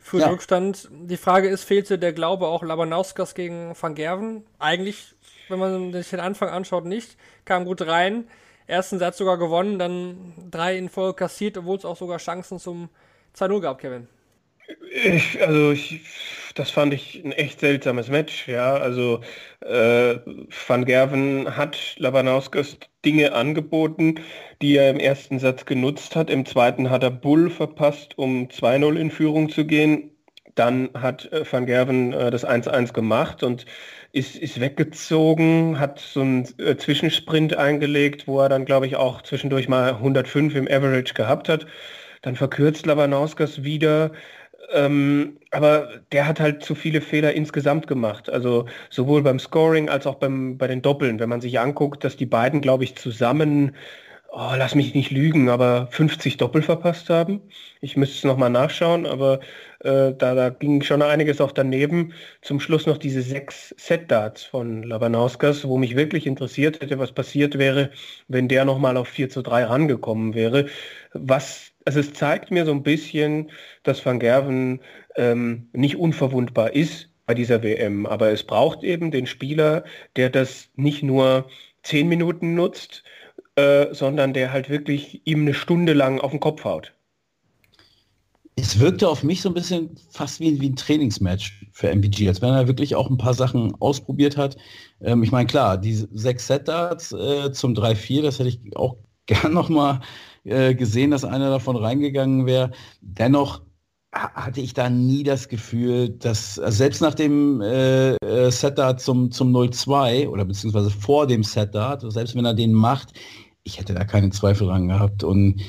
frühen ja. Rückstand. Die Frage ist, fehlte der Glaube auch Labanauskas gegen Van Gerven? Eigentlich, wenn man sich den Anfang anschaut, nicht. Kam gut rein. Ersten Satz sogar gewonnen, dann drei in Folge kassiert, obwohl es auch sogar Chancen zum 2-0 gab, Kevin. Ich, also ich, das fand ich ein echt seltsames Match, ja. Also äh, Van Gerven hat Labanauskas Dinge angeboten, die er im ersten Satz genutzt hat. Im zweiten hat er Bull verpasst, um 2-0 in Führung zu gehen. Dann hat äh, Van Gerven äh, das 1-1 gemacht und ist, ist weggezogen, hat so einen äh, Zwischensprint eingelegt, wo er dann, glaube ich, auch zwischendurch mal 105 im Average gehabt hat. Dann verkürzt Labanauskas wieder. Ähm, aber der hat halt zu viele Fehler insgesamt gemacht. Also sowohl beim Scoring als auch beim, bei den Doppeln. Wenn man sich anguckt, dass die beiden, glaube ich, zusammen, oh, lass mich nicht lügen, aber 50 Doppel verpasst haben. Ich müsste es nochmal nachschauen, aber äh, da, da ging schon einiges auch daneben. Zum Schluss noch diese sechs Set-Darts von Labanauskas, wo mich wirklich interessiert hätte, was passiert wäre, wenn der nochmal auf 4 zu 3 rangekommen wäre. Was also es zeigt mir so ein bisschen, dass Van Gerven ähm, nicht unverwundbar ist bei dieser WM. Aber es braucht eben den Spieler, der das nicht nur zehn Minuten nutzt, äh, sondern der halt wirklich ihm eine Stunde lang auf den Kopf haut. Es wirkte auf mich so ein bisschen fast wie, wie ein Trainingsmatch für MPG, als wenn er wirklich auch ein paar Sachen ausprobiert hat. Ähm, ich meine, klar, die sechs Set-Darts äh, zum 3-4, das hätte ich auch gern nochmal äh, gesehen, dass einer davon reingegangen wäre. Dennoch hatte ich da nie das Gefühl, dass also selbst nach dem äh, äh Setup zum, zum 0-2 oder beziehungsweise vor dem Setup, selbst wenn er den macht, ich hätte da keine Zweifel dran gehabt. Und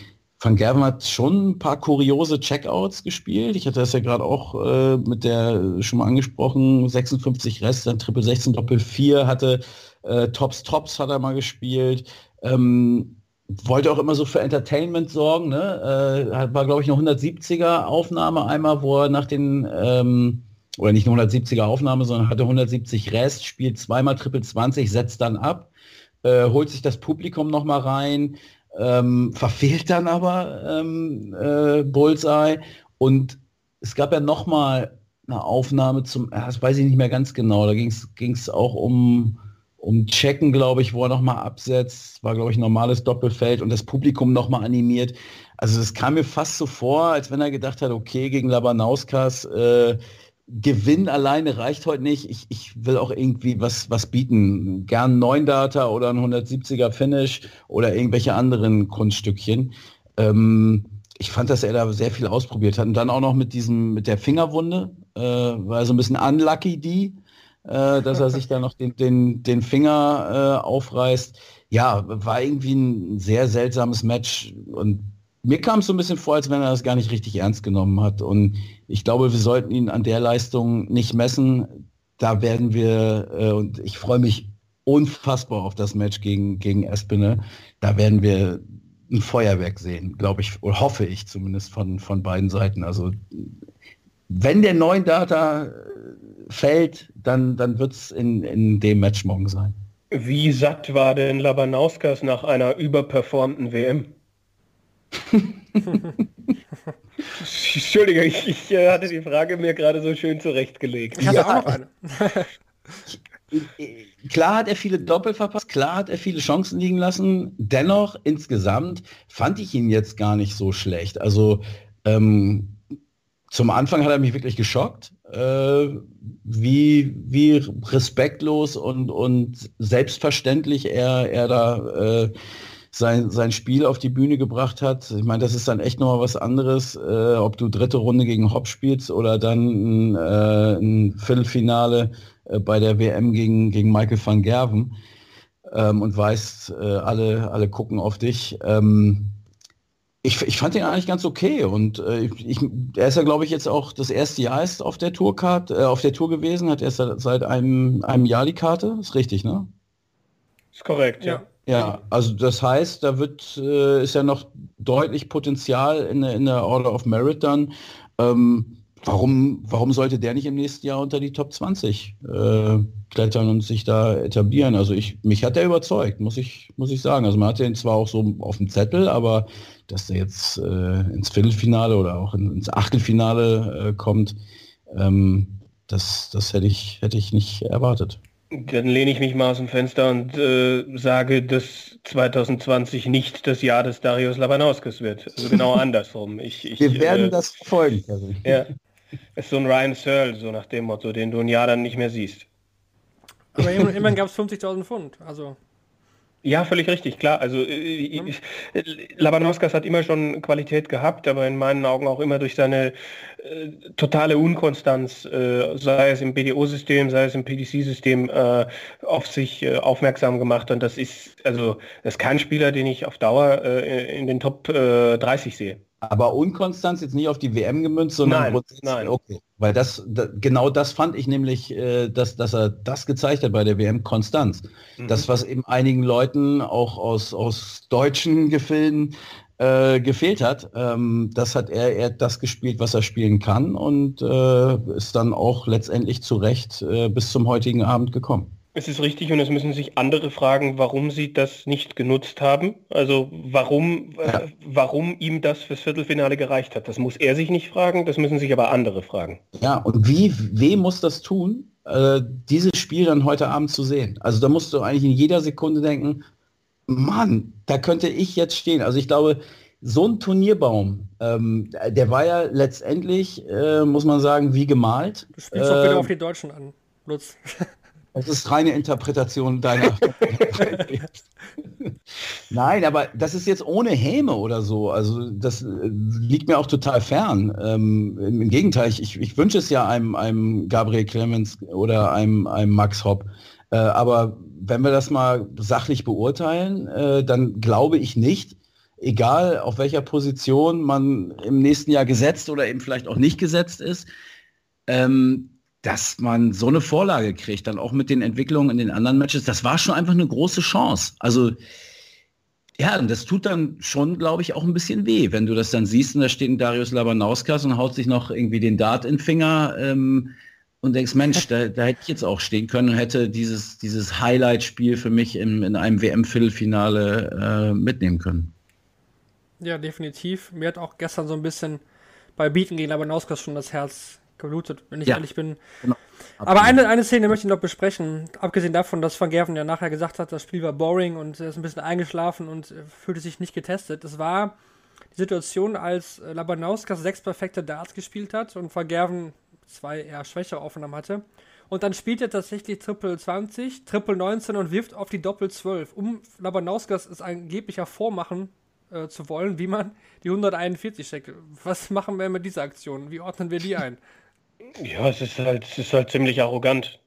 Van Gerven hat schon ein paar kuriose Checkouts gespielt. Ich hatte das ja gerade auch äh, mit der schon mal angesprochen, 56 Rest, dann Triple 16, Doppel 4 hatte, äh, Tops Tops hat er mal gespielt. Ähm, wollte auch immer so für Entertainment sorgen. Ne? Äh, war, glaube ich, eine 170er Aufnahme einmal, wo er nach den, ähm, oder nicht eine 170er Aufnahme, sondern hatte 170 Rest, spielt zweimal Triple 20, setzt dann ab, äh, holt sich das Publikum nochmal rein, ähm, verfehlt dann aber ähm, äh, Bullseye. Und es gab ja nochmal eine Aufnahme zum, das weiß ich nicht mehr ganz genau, da ging es auch um um Checken, glaube ich, wo er nochmal absetzt. War, glaube ich, ein normales Doppelfeld und das Publikum nochmal animiert. Also es kam mir fast so vor, als wenn er gedacht hat, okay, gegen Labanauskas, äh, Gewinn alleine reicht heute nicht. Ich, ich will auch irgendwie was, was bieten. Gern 9 Data oder ein 170er Finish oder irgendwelche anderen Kunststückchen. Ähm, ich fand, dass er da sehr viel ausprobiert hat. Und dann auch noch mit diesem, mit der Fingerwunde, äh, war so ein bisschen unlucky die äh, dass er sich da noch den, den, den Finger äh, aufreißt. Ja, war irgendwie ein sehr seltsames Match und mir kam es so ein bisschen vor, als wenn er das gar nicht richtig ernst genommen hat. Und ich glaube, wir sollten ihn an der Leistung nicht messen. Da werden wir, äh, und ich freue mich unfassbar auf das Match gegen, gegen Espinel. Da werden wir ein Feuerwerk sehen, glaube ich, oder hoffe ich zumindest von, von beiden Seiten. Also wenn der neuen Data fällt, dann, dann wird es in, in dem Match morgen sein. Wie satt war denn Labanauskas nach einer überperformten WM? Entschuldige, ich, ich äh, hatte die Frage mir gerade so schön zurechtgelegt. Ich hatte ja, auch noch eine. klar hat er viele Doppel verpasst, klar hat er viele Chancen liegen lassen. Dennoch, insgesamt fand ich ihn jetzt gar nicht so schlecht. Also ähm, zum Anfang hat er mich wirklich geschockt, äh, wie, wie respektlos und, und selbstverständlich er, er da äh, sein, sein Spiel auf die Bühne gebracht hat. Ich meine, das ist dann echt nochmal was anderes, äh, ob du dritte Runde gegen Hopp spielst oder dann äh, ein Viertelfinale äh, bei der WM gegen, gegen Michael van Gerven ähm, und weißt, äh, alle, alle gucken auf dich. Ähm, ich, ich fand ihn eigentlich ganz okay und äh, ich, er ist ja, glaube ich, jetzt auch das erste Jahr ist auf der Tourkarte, äh, auf der Tour gewesen, hat erst seit einem, einem Jahr die Karte, ist richtig, ne? Ist korrekt, ja. Ja, also das heißt, da wird äh, ist ja noch deutlich Potenzial in, der- in der Order of Merit dann. Ähm, warum, warum sollte der nicht im nächsten Jahr unter die Top 20 äh, klettern und sich da etablieren? Also ich, mich hat er überzeugt, muss ich, muss ich sagen. Also man hatte ihn zwar auch so auf dem Zettel, aber dass der jetzt äh, ins Viertelfinale oder auch in, ins Achtelfinale äh, kommt, ähm, das, das hätte ich, hätte ich nicht erwartet. Dann lehne ich mich mal aus dem Fenster und äh, sage, dass 2020 nicht das Jahr des Darius Labanauskis wird. Also genau andersrum. Ich, ich, Wir werden äh, das Kevin. Ja. Ist so ein Ryan Searle, so nach dem Motto, den du ein Jahr dann nicht mehr siehst. Aber immerhin, gab es 50.000 Pfund. Also, Ja, völlig richtig, klar. Also ich- Labanauskas hat immer schon Qualität gehabt, aber in meinen Augen auch immer durch seine äh, totale Unkonstanz, äh, sei es im BDO-System, sei es im PDC-System, äh, auf sich äh, aufmerksam gemacht. Und das ist also das ist kein Spieler, den ich auf Dauer in den Top äh, 30 sehe. Aber Unkonstanz jetzt nicht auf die WM gemünzt, sondern Nein, grundsätzlich- nein. Okay. Weil das, da, genau das fand ich nämlich, äh, dass, dass er das gezeigt hat bei der WM Konstanz. Das, was eben einigen Leuten auch aus, aus deutschen Gefilden äh, gefehlt hat, ähm, das hat er, er hat das gespielt, was er spielen kann und äh, ist dann auch letztendlich zu Recht äh, bis zum heutigen Abend gekommen. Es ist richtig und es müssen sich andere fragen, warum sie das nicht genutzt haben. Also warum, Ja. äh, warum ihm das fürs Viertelfinale gereicht hat. Das muss er sich nicht fragen, das müssen sich aber andere fragen. Ja, und wie, wem muss das tun, äh, dieses Spiel dann heute Abend zu sehen? Also da musst du eigentlich in jeder Sekunde denken, Mann, da könnte ich jetzt stehen. Also ich glaube, so ein Turnierbaum, ähm, der war ja letztendlich, äh, muss man sagen, wie gemalt. du spielst doch wieder Ähm, auf die Deutschen an, Lutz. Das ist reine Interpretation deiner. Nein, aber das ist jetzt ohne Häme oder so. Also das äh, liegt mir auch total fern. Ähm, im, Im Gegenteil, ich, ich wünsche es ja einem, einem Gabriel Clemens oder einem, einem Max Hopp. Äh, aber wenn wir das mal sachlich beurteilen, äh, dann glaube ich nicht, egal auf welcher Position man im nächsten Jahr gesetzt oder eben vielleicht auch nicht gesetzt ist, ähm, dass man so eine Vorlage kriegt, dann auch mit den Entwicklungen in den anderen Matches, das war schon einfach eine große Chance. Also ja, und das tut dann schon, glaube ich, auch ein bisschen weh, wenn du das dann siehst und da steht ein Darius Labanauskas und haut sich noch irgendwie den Dart in den Finger ähm, und denkst, Mensch, da, da hätte ich jetzt auch stehen können und hätte dieses, dieses Highlight-Spiel für mich im, in einem WM-Viertelfinale äh, mitnehmen können. Ja, definitiv. Mir hat auch gestern so ein bisschen bei Beaten gegen Labanauskas schon das Herz geblutet, wenn ich Ja. ehrlich bin. Genau. Aber eine, eine Szene möchte ich noch besprechen. Abgesehen davon, dass Van Gerven ja nachher gesagt hat, das Spiel war boring und er ist ein bisschen eingeschlafen und äh, fühlte sich nicht getestet. Es war die Situation, als äh, Labanauskas sechs perfekte Darts gespielt hat und Van Gerven zwei eher schwächere Aufnahmen hatte. Und dann spielt er tatsächlich Triple 20, Triple 19 und wirft auf die Doppel 12, um Labanauskas es angeblich hervormachen äh, zu wollen, wie man die 141 steckt. Was machen wir mit dieser Aktion? Wie ordnen wir die ein? Ja, es ist halt, es ist halt ziemlich arrogant.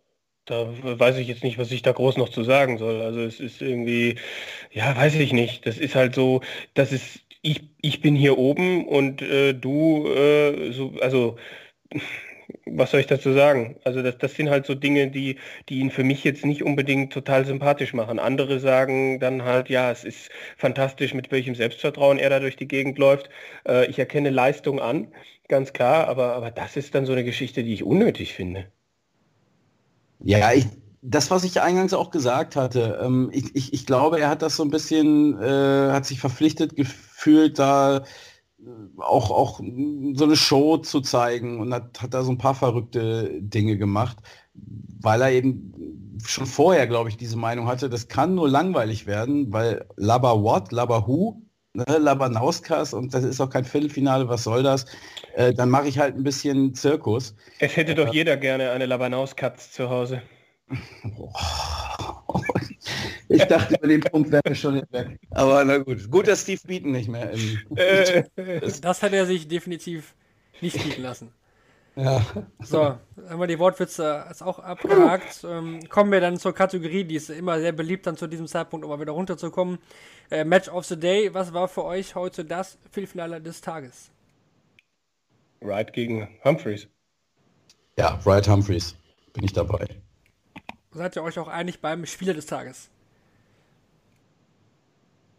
Da weiß ich jetzt nicht, was ich da groß noch zu sagen soll. Also es ist irgendwie, ja, weiß ich nicht. Das ist halt so, das ist, ich, ich bin hier oben und äh, du, äh, so, also was soll ich dazu sagen? Also das, das sind halt so Dinge, die, die ihn für mich jetzt nicht unbedingt total sympathisch machen. Andere sagen dann halt, ja, es ist fantastisch, mit welchem Selbstvertrauen er da durch die Gegend läuft. Äh, ich erkenne Leistung an, ganz klar, aber, aber das ist dann so eine Geschichte, die ich unnötig finde. Ja, ich, das, was ich eingangs auch gesagt hatte, ähm, ich, ich, ich glaube, er hat das so ein bisschen, äh, hat sich verpflichtet gefühlt, da äh, auch, auch so eine Show zu zeigen und hat, hat da so ein paar verrückte Dinge gemacht, weil er eben schon vorher, glaube ich, diese Meinung hatte, das kann nur langweilig werden, weil Labba what, Labba who, ne, Labanauskas und das ist auch kein Viertelfinale, was soll das? Äh, dann mache ich halt ein bisschen Zirkus. Es hätte doch jeder gerne eine Labanaus-Katz zu Hause. Ich dachte, über den Punkt wäre wir schon hinweg. Aber na gut. Gut, dass Steve Beaton nicht mehr im. Äh, Das hat er sich definitiv nicht bieten lassen. Ja. So, haben wir die Wortwitze jetzt auch abgehakt. Ähm, kommen wir dann zur Kategorie, die ist immer sehr beliebt, dann zu diesem Zeitpunkt, um mal wieder runterzukommen. Äh, Match of the Day, was war für euch heute das Viertelfinale des Tages? Wright gegen Humphreys. ja, Wright Humphreys. Bin ich dabei. Seid ihr euch auch einig beim Spieler des Tages?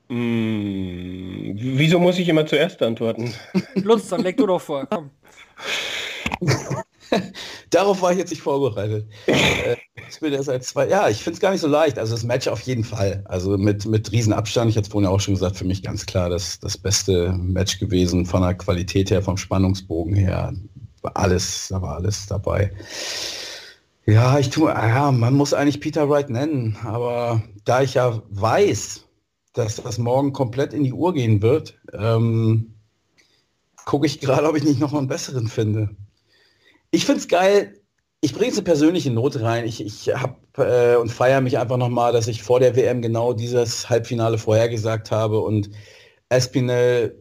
Mm, wieso muss ich immer zuerst antworten? Lutz, dann leg du doch vor, komm. Darauf war ich jetzt nicht vorbereitet. äh, ich bin ja seit zwei, ja, ich finde es gar nicht so leicht. Also das Match auf jeden Fall. Also mit, mit Riesenabstand. Ich hatte vorhin auch schon gesagt, für mich ganz klar das, das beste Match gewesen von der Qualität her, vom Spannungsbogen her. War alles, da war alles dabei. Ja, ich tue, ja, man muss eigentlich Peter Wright nennen, aber da ich ja weiß, dass das morgen komplett in die Uhr gehen wird, ähm, gucke ich gerade, ob ich nicht noch einen besseren finde. Ich finde es geil. Ich bringe eine persönliche Note rein. Ich, ich habe äh, und feiere mich einfach nochmal, dass ich vor der WM genau dieses Halbfinale vorhergesagt habe und Espinel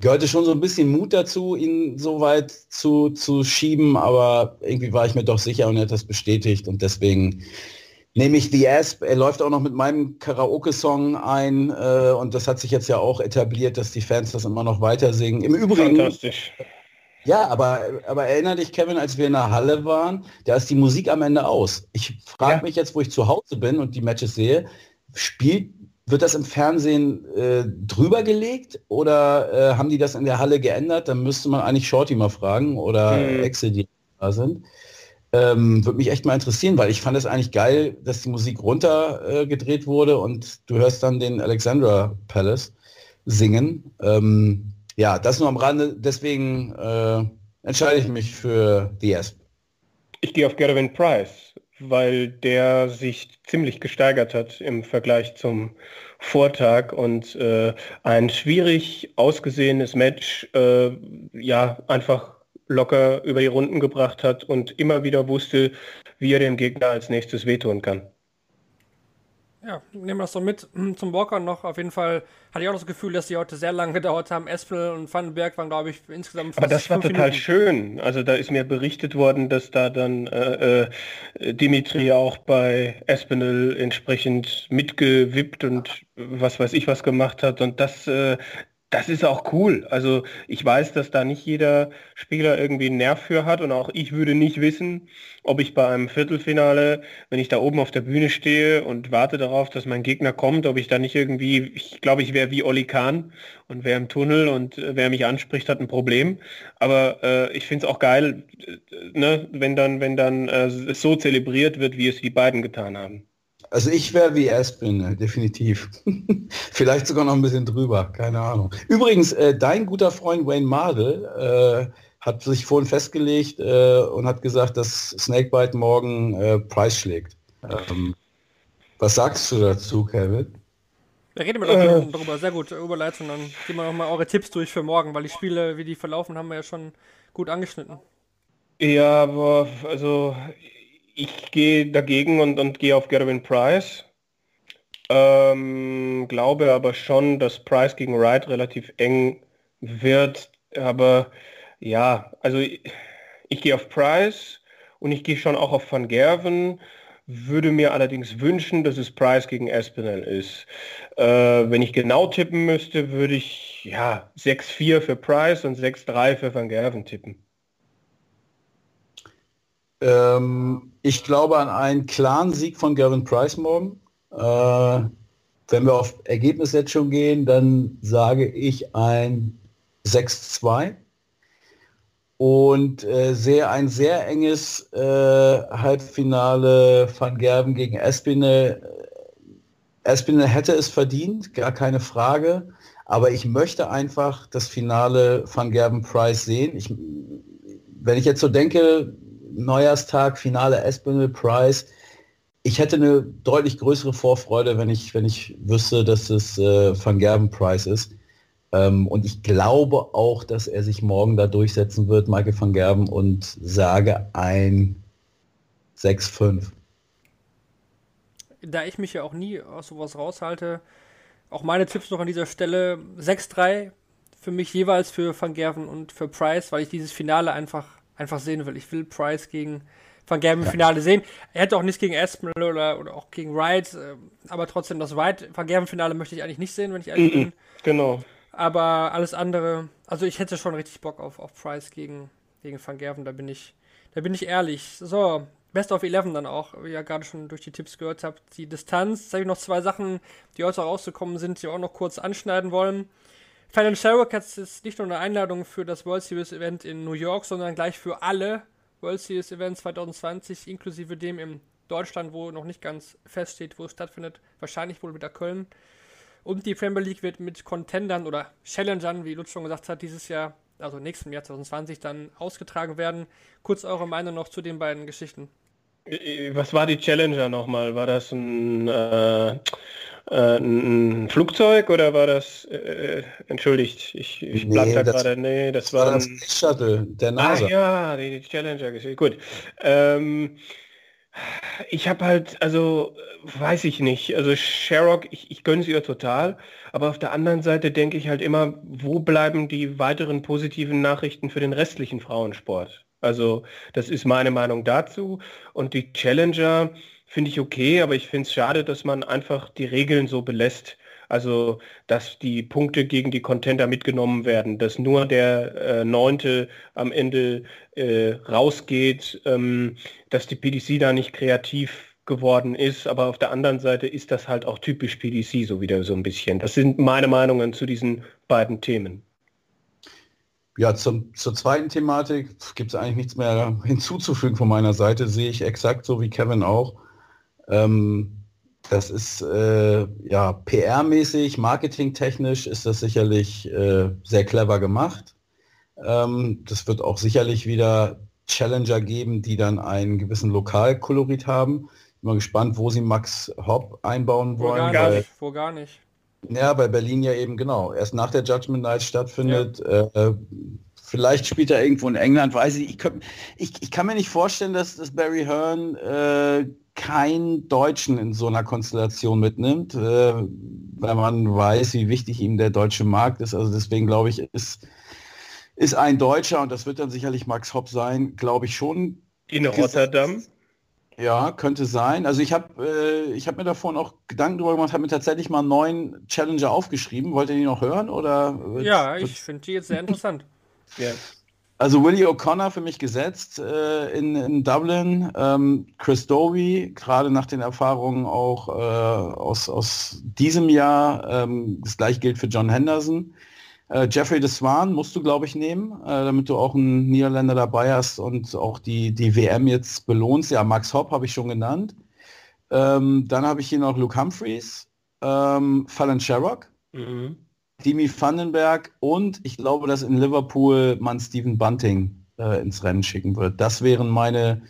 gehörte schon so ein bisschen Mut dazu, ihn so weit zu, zu schieben, aber irgendwie war ich mir doch sicher und er hat das bestätigt und deswegen nehme ich The Asp. Er läuft auch noch mit meinem Karaoke-Song ein äh, und das hat sich jetzt ja auch etabliert, dass die Fans das immer noch weiter singen. Im Übrigen. Ja, aber, aber erinnere dich, Kevin, als wir in der Halle waren, da ist die Musik am Ende aus. Ich frage Ja. mich jetzt, wo ich zu Hause bin und die Matches sehe, spielt, wird das im Fernsehen äh, drüber gelegt oder äh, haben die das in der Halle geändert? Dann müsste man eigentlich Shorty mal fragen oder Hm. Excel, die da sind. Ähm, Würde mich echt mal interessieren, weil ich fand es eigentlich geil, dass die Musik runtergedreht äh, wurde und du hörst dann den Alexandra Palace singen. Ähm, ja, das nur am Rande. Deswegen äh, entscheide ich mich für Asp. Ich gehe auf Gervin Price, weil der sich ziemlich gesteigert hat im Vergleich zum Vortag und äh, ein schwierig ausgesehenes Match äh, ja einfach locker über die Runden gebracht hat und immer wieder wusste, wie er dem Gegner als nächstes wehtun kann. Ja, nehmen wir das so mit. Zum Walker noch. Auf jeden Fall hatte ich auch das Gefühl, dass die heute sehr lange gedauert haben. Espel und Vandenberg waren, glaube ich, insgesamt Aber das war total Minuten. schön. Also da ist mir berichtet worden, dass da dann äh, äh, Dimitri auch bei Espinel entsprechend mitgewippt und was weiß ich was gemacht hat. Und das, äh, das ist auch cool. Also ich weiß, dass da nicht jeder Spieler irgendwie einen Nerv für hat und auch ich würde nicht wissen, ob ich bei einem Viertelfinale, wenn ich da oben auf der Bühne stehe und warte darauf, dass mein Gegner kommt, ob ich da nicht irgendwie, ich glaube, ich wäre wie Olli Kahn und wäre im Tunnel und äh, wer mich anspricht, hat ein Problem. Aber äh, ich finde es auch geil, äh, ne, wenn dann, wenn dann äh, so zelebriert wird, wie es die beiden getan haben. Also ich wäre wie Aspen, äh, definitiv. Vielleicht sogar noch ein bisschen drüber, keine Ahnung. Übrigens, äh, dein guter Freund Wayne Mardell äh, hat sich vorhin festgelegt äh, und hat gesagt, dass Snakebite morgen äh, Preis schlägt. Ähm, was sagst du dazu, Kevin? Da reden wir doch äh, darüber. Sehr gut, Überleitung. Dann gehen wir nochmal eure Tipps durch für morgen, weil die Spiele, wie die verlaufen, haben wir ja schon gut angeschnitten. Ja, aber also ich gehe dagegen und, und gehe auf Gervin Price. Ähm, glaube aber schon, dass Price gegen Wright relativ eng wird. Aber ja, also ich, ich gehe auf Price und ich gehe schon auch auf Van Gerven. Würde mir allerdings wünschen, dass es Price gegen Espinel ist. Äh, wenn ich genau tippen müsste, würde ich ja 6-4 für Price und 6-3 für Van Gerven tippen. Ähm, ich glaube an einen klaren Sieg von Gavin Price morgen. Äh, wenn wir auf Ergebnis jetzt schon gehen, dann sage ich ein 6-2 und äh, sehe ein sehr enges äh, Halbfinale Van Gerben gegen Espinel. Espinel hätte es verdient, gar keine Frage. Aber ich möchte einfach das Finale Van Gerben Price sehen. Ich, wenn ich jetzt so denke, Neujahrstag, Finale Espinel Price, ich hätte eine deutlich größere Vorfreude, wenn ich, wenn ich wüsste, dass es äh, Van Gerben Price ist. Ähm, und ich glaube auch, dass er sich morgen da durchsetzen wird, Michael van Gerben, und sage ein 6-5. Da ich mich ja auch nie aus sowas raushalte, auch meine Tipps noch an dieser Stelle 6-3 für mich jeweils für Van Gerven und für Price, weil ich dieses Finale einfach, einfach sehen will. Ich will Price gegen Van Gerven im Finale sehen. Er hätte auch nichts gegen Aspinall oder, oder auch gegen Wright, äh, aber trotzdem das Wright Van Gerven Finale möchte ich eigentlich nicht sehen, wenn ich ehrlich bin. Genau. Aber alles andere, also ich hätte schon richtig Bock auf, auf Price gegen, gegen Van Gerven, da bin ich, da bin ich ehrlich. So, Best of 11 dann auch, wie ihr gerade schon durch die Tipps gehört habt. Die Distanz, sage ich noch zwei Sachen, die heute rausgekommen sind, die wir auch noch kurz anschneiden wollen. Fallon Sherrock hat jetzt nicht nur eine Einladung für das World Series Event in New York, sondern gleich für alle World Series Events 2020, inklusive dem in Deutschland, wo noch nicht ganz feststeht, wo es stattfindet. Wahrscheinlich wohl wieder Köln. Und die Premier League wird mit Contendern oder Challengern, wie Lutz schon gesagt hat, dieses Jahr, also nächsten Jahr 2020, dann ausgetragen werden. Kurz eure Meinung noch zu den beiden Geschichten. Äh, Was war die Challenger nochmal? War das ein, äh, äh, ein Flugzeug oder war das, äh, entschuldigt, ich, ich Nee, da gerade, nee, das war war das ein, Shuttle der ah, NASA. ja, die Challenger-Geschichte, gut. Ähm, ich habe halt, also, äh, weiß ich nicht, also Sherrock, ich, ich gönne sie ihr total, aber auf der anderen Seite denke ich halt immer, wo bleiben die weiteren positiven Nachrichten für den restlichen Frauensport? Also, das ist meine Meinung dazu. Und die Challenger finde ich okay, aber ich finde es schade, dass man einfach die Regeln so belässt. Also, dass die Punkte gegen die Contender mitgenommen werden, dass nur der äh, Neunte am Ende äh, rausgeht, ähm, dass die PDC da nicht kreativ geworden ist, aber auf der anderen Seite ist das halt auch typisch PDC so wieder so ein bisschen. Das sind meine Meinungen zu diesen beiden Themen. Ja, zum, zur zweiten Thematik gibt es eigentlich nichts mehr hinzuzufügen von meiner Seite, sehe ich exakt so wie Kevin auch. Ähm, das ist äh, ja PR-mäßig, marketingtechnisch ist das sicherlich äh, sehr clever gemacht. Ähm, das wird auch sicherlich wieder Challenger geben, die dann einen gewissen Lokalkolorit haben. Bin mal gespannt, wo sie Max Hopp einbauen Wo wollen. gar weil- nicht. Wo gar nicht. Ja, bei Berlin ja eben genau. Erst nach der Judgment Night stattfindet. Äh, vielleicht spielt er irgendwo in England, weiß ich. Ich, könnt- ich, ich kann mir nicht vorstellen, dass, dass Barry Hearn äh, keinen Deutschen in so einer Konstellation mitnimmt, äh, weil man weiß, wie wichtig ihm der deutsche Markt ist. Also deswegen glaube ich, ist, ist ein Deutscher und das wird dann sicherlich Max Hopp sein, glaube ich schon In Rotterdam. Ja, könnte sein. Also ich habe äh, ich hab mir davon auch Gedanken drüber gemacht, habe mir tatsächlich mal einen neuen Challenger aufgeschrieben. Wollt ihr die noch hören? Oder Ja, ich finde die jetzt sehr interessant. Ja. Also Willie O'Connor für mich gesetzt äh, in, in Dublin. Ähm, Chris Doby, gerade nach den Erfahrungen auch äh, aus, aus diesem Jahr. Ähm, das gleiche gilt für John Henderson. Äh, Jeffrey de Swan musst du, glaube ich, nehmen, äh, damit du auch einen Niederländer dabei hast und auch die, die WM jetzt belohnst. Ja, Max Hopp habe ich schon genannt. Ähm, dann habe ich hier noch Luke Humphreys, ähm, Fallon Sherrock, Mhm. Dimi Vandenberg und ich glaube, dass in Liverpool man Stephen Bunting äh, ins Rennen schicken wird. Das wären meine,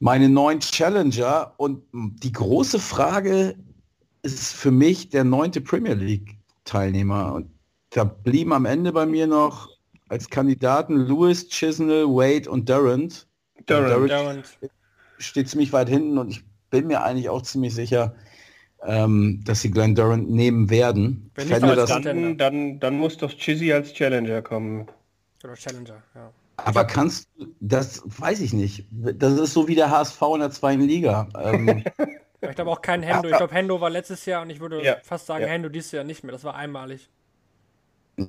meine neun Challenger. Und die große Frage ist für mich der neunte Premier League-Teilnehmer. Und da blieben am Ende bei mir noch als Kandidaten Lewis, Chisnell, Wade und Durant. Durant. Durant. steht ziemlich weit hinten und ich bin mir eigentlich auch ziemlich sicher, ähm, dass sie Glenn Durant nehmen werden. Wenn nicht, als das. Dann, dann, dann muss doch Chizzy als Challenger kommen. Oder Challenger, ja. aber kannst du, das weiß ich nicht. Das ist so wie der HSV in der zweiten Liga. Ähm, Ich glaube auch kein Hendo. Ich glaube, Hendo war letztes Jahr und ich würde Ja, fast sagen, ja. Hendo dieses Jahr nicht mehr. Das war einmalig.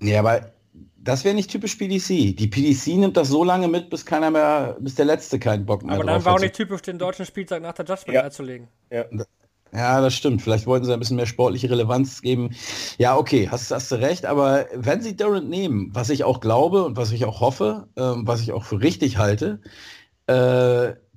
Ja, aber das wäre nicht typisch PDC. Die PDC nimmt das so lange mit, bis keiner mehr, bis der Letzte keinen Bock mehr Aber drauf dann war auch hat. nicht typisch, den deutschen Spieltag nach der Judgment Ja. Night zu legen. Ja. Ja, das stimmt. Vielleicht wollten sie ein bisschen mehr sportliche Relevanz geben. Ja, okay, hast, hast du recht. Aber wenn sie Durant nehmen, was ich auch glaube und was ich auch hoffe, ähm, was ich auch für richtig halte, äh,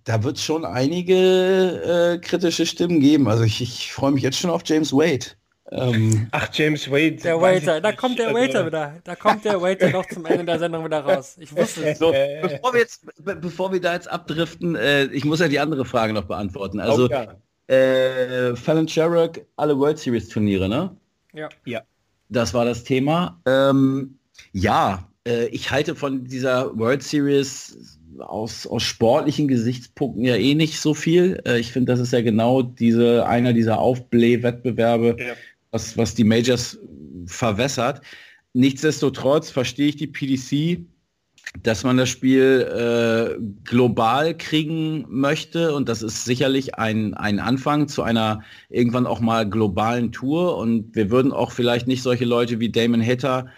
da wird es schon einige äh, kritische Stimmen geben. Also ich, ich freue mich jetzt schon auf James Wade. Ähm, Ach, James Wade. Der Waiter, da kommt der Also, Waiter wieder. Da kommt der Waiter noch zum Ende der Sendung wieder raus. Ich wusste es. so, bevor, wir jetzt, be bevor wir da jetzt abdriften, äh, ich muss ja die andere Frage noch beantworten. Also oh, ja. äh, Fallon Sherrock, alle World Series Turniere, ne? Ja. Ja. Das war das Thema. Ähm, ja, äh, ich halte von dieser World Series aus, aus sportlichen Gesichtspunkten ja eh nicht so viel. Äh, ich finde, das ist ja genau diese, einer dieser Aufblähwettbewerbe, Ja. Was, was die Majors verwässert. Nichtsdestotrotz verstehe ich die PDC, dass man das Spiel äh, global kriegen möchte und das ist sicherlich ein, ein Anfang zu einer irgendwann auch mal globalen Tour und wir würden auch vielleicht nicht solche Leute wie Damon Hitter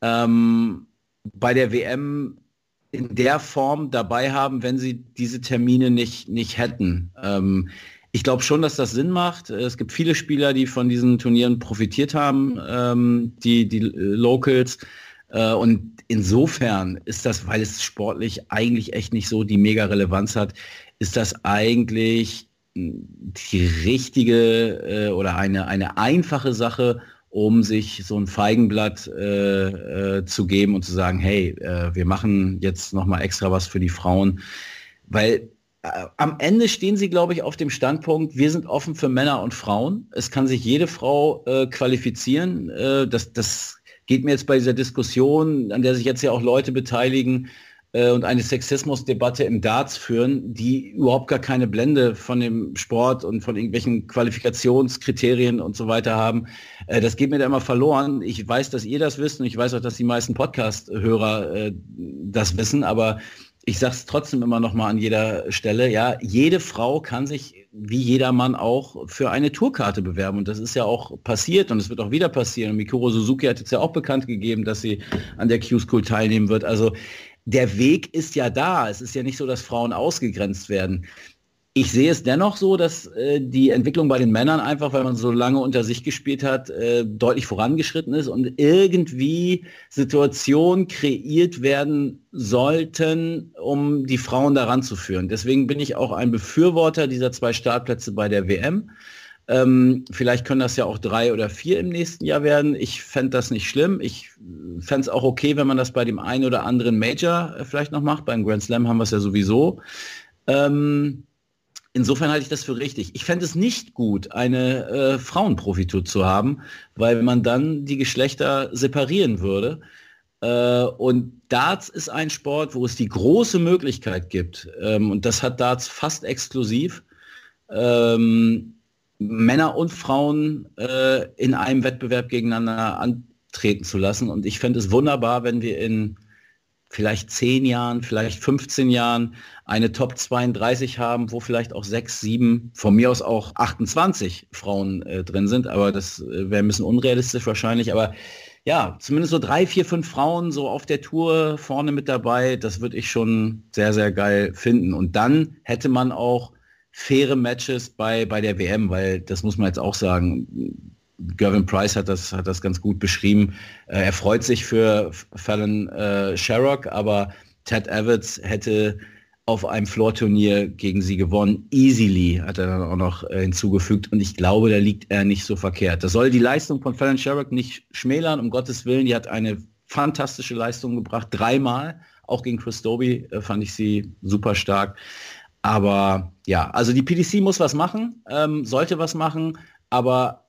ähm, bei der WM in der Form dabei haben, wenn sie diese Termine nicht, nicht hätten. Ähm, ich glaube schon, dass das Sinn macht. Es gibt viele Spieler, die von diesen Turnieren profitiert haben, ähm, die, die Locals. Äh, und insofern ist das, weil es sportlich eigentlich echt nicht so die mega Relevanz hat, ist das eigentlich die richtige äh, oder eine, eine einfache Sache, um sich so ein Feigenblatt äh, äh, zu geben und zu sagen, hey, äh, wir machen jetzt nochmal extra was für die Frauen. Weil äh, am Ende stehen sie, glaube ich, auf dem Standpunkt, wir sind offen für Männer und Frauen. Es kann sich jede Frau äh, qualifizieren. Äh, das, das geht mir jetzt bei dieser Diskussion, an der sich jetzt ja auch Leute beteiligen, äh, und eine Sexismusdebatte im Darts führen, die überhaupt gar keine Blende von dem Sport und von irgendwelchen Qualifikationskriterien und so weiter haben. Äh, das geht mir da immer verloren. Ich weiß, dass ihr das wisst und ich weiß auch, dass die meisten Podcast-Hörer äh, das wissen, aber ich sage es trotzdem immer noch mal an jeder Stelle, ja, jede Frau kann sich wie jeder Mann auch für eine Tourkarte bewerben und das ist ja auch passiert und es wird auch wieder passieren. Und Mikuro Suzuki hat jetzt ja auch bekannt gegeben, dass sie an der Q-School teilnehmen wird. Also der Weg ist ja da. Es ist ja nicht so, dass Frauen ausgegrenzt werden. Ich sehe es dennoch so, dass äh, die Entwicklung bei den Männern einfach, weil man so lange unter sich gespielt hat, äh, deutlich vorangeschritten ist und irgendwie Situationen kreiert werden sollten, um die Frauen daran zu führen. Deswegen bin ich auch ein Befürworter dieser zwei Startplätze bei der WM. Ähm, vielleicht können das ja auch drei oder vier im nächsten Jahr werden. Ich fände das nicht schlimm. Ich fände es auch okay, wenn man das bei dem einen oder anderen Major äh, vielleicht noch macht. Beim Grand Slam haben wir es ja sowieso. Ähm, insofern halte ich das für richtig. Ich fände es nicht gut, eine äh, Frauenprofitur zu haben, weil man dann die Geschlechter separieren würde. Äh, und Darts ist ein Sport, wo es die große Möglichkeit gibt, ähm, und das hat Darts fast exklusiv, ähm, Männer und Frauen äh, in einem Wettbewerb gegeneinander antreten zu lassen. Und ich fände es wunderbar, wenn wir in vielleicht zehn Jahren, vielleicht 15 Jahren eine Top 32 haben, wo vielleicht auch sechs, sieben, von mir aus auch 28 Frauen äh, drin sind. Aber das äh, wäre ein bisschen unrealistisch wahrscheinlich. Aber ja, zumindest so drei, vier, fünf Frauen so auf der Tour vorne mit dabei, das würde ich schon sehr, sehr geil finden. Und dann hätte man auch faire Matches bei, bei der WM, weil das muss man jetzt auch sagen. Gervin Price hat das, hat das ganz gut beschrieben. Äh, er freut sich für Fallon äh, Sherrock, aber Ted Evans hätte auf einem Floor-Turnier gegen sie gewonnen. Easily hat er dann auch noch äh, hinzugefügt. Und ich glaube, da liegt er nicht so verkehrt. Das soll die Leistung von Fallon Sherrock nicht schmälern, um Gottes Willen. Die hat eine fantastische Leistung gebracht. Dreimal. Auch gegen Chris Doby äh, fand ich sie super stark. Aber ja, also die PDC muss was machen, ähm, sollte was machen, aber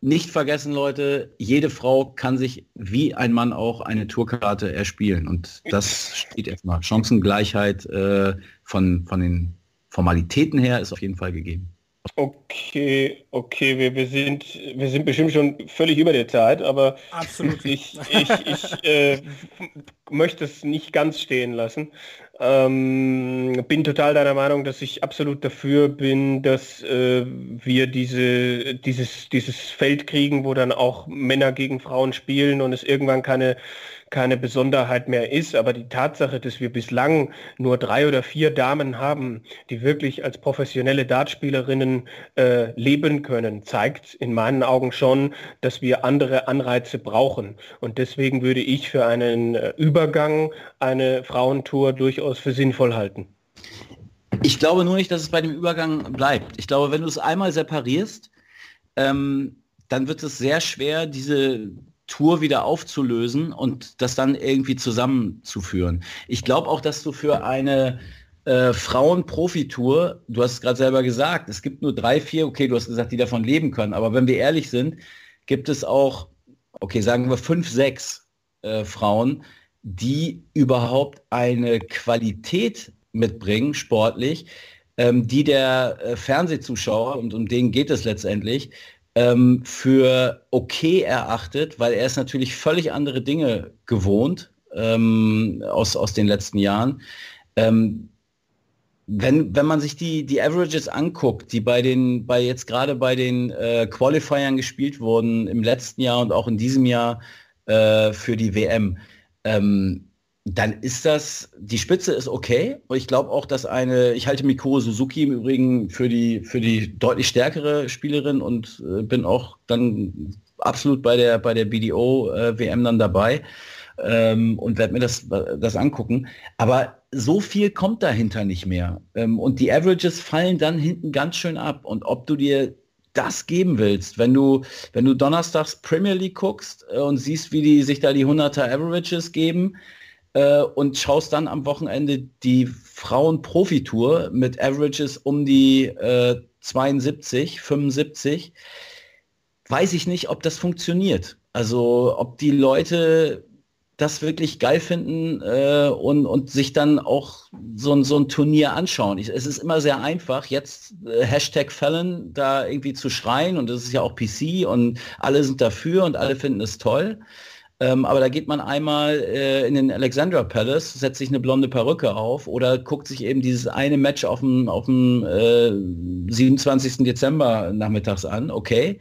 nicht vergessen, Leute, jede Frau kann sich wie ein Mann auch eine Tourkarte erspielen. Und das steht erstmal. Chancengleichheit äh, von, von den Formalitäten her ist auf jeden Fall gegeben. Okay, okay, wir, wir, sind, wir sind bestimmt schon völlig über der Zeit, aber Absolut. ich, ich, ich äh, möchte es nicht ganz stehen lassen. Ähm, bin total deiner Meinung, dass ich absolut dafür bin, dass äh, wir diese, dieses, dieses Feld kriegen, wo dann auch Männer gegen Frauen spielen und es irgendwann keine keine Besonderheit mehr ist. Aber die Tatsache, dass wir bislang nur drei oder vier Damen haben, die wirklich als professionelle Dartspielerinnen äh, leben können, zeigt in meinen Augen schon, dass wir andere Anreize brauchen. Und deswegen würde ich für einen äh, Übergang eine Frauentour durchaus für sinnvoll halten. Ich glaube nur nicht, dass es bei dem Übergang bleibt. Ich glaube, wenn du es einmal separierst, ähm, dann wird es sehr schwer, diese Tour wieder aufzulösen und das dann irgendwie zusammenzuführen. Ich glaube auch, dass du für eine äh, Frauen-Profi-Tour, du hast es gerade selber gesagt, es gibt nur drei, vier, okay, du hast gesagt, die davon leben können, aber wenn wir ehrlich sind, gibt es auch, okay, sagen wir fünf, sechs äh, Frauen, die überhaupt eine Qualität mitbringen, sportlich, ähm, die der äh, Fernsehzuschauer, und um den geht es letztendlich, ähm, für okay erachtet, weil er ist natürlich völlig andere Dinge gewohnt ähm, aus, aus den letzten Jahren. Ähm, wenn, wenn man sich die, die Averages anguckt, die bei den, bei jetzt gerade bei den äh, Qualifiern gespielt wurden im letzten Jahr und auch in diesem Jahr äh, für die WM, ähm, dann ist das, die Spitze ist okay. Und ich glaube auch, dass eine, ich halte Mikuro Suzuki im Übrigen für die, für die deutlich stärkere Spielerin und äh, bin auch dann absolut bei der, bei der BDO-WM äh, dann dabei ähm, und werde mir das, das angucken. Aber so viel kommt dahinter nicht mehr. Ähm, und die Averages fallen dann hinten ganz schön ab. Und ob du dir das geben willst, wenn du, wenn du donnerstags Premier League guckst äh, und siehst, wie die sich da die 100er Averages geben äh, und schaust dann am Wochenende die Frauen-Profitour mit Averages um die äh, 72, 75, weiß ich nicht, ob das funktioniert. Also ob die Leute das wirklich geil finden äh, und, und sich dann auch so, ein so ein Turnier anschauen. Ich, es ist immer sehr einfach, jetzt äh, Hashtag Fallon da irgendwie zu schreien und das ist ja auch PC und alle sind dafür und alle finden es toll. Ähm, aber da geht man einmal äh, in den Alexandra Palace, setzt sich eine blonde Perücke auf oder guckt sich eben dieses eine Match auf dem, auf dem äh, 27. Dezember nachmittags an, okay.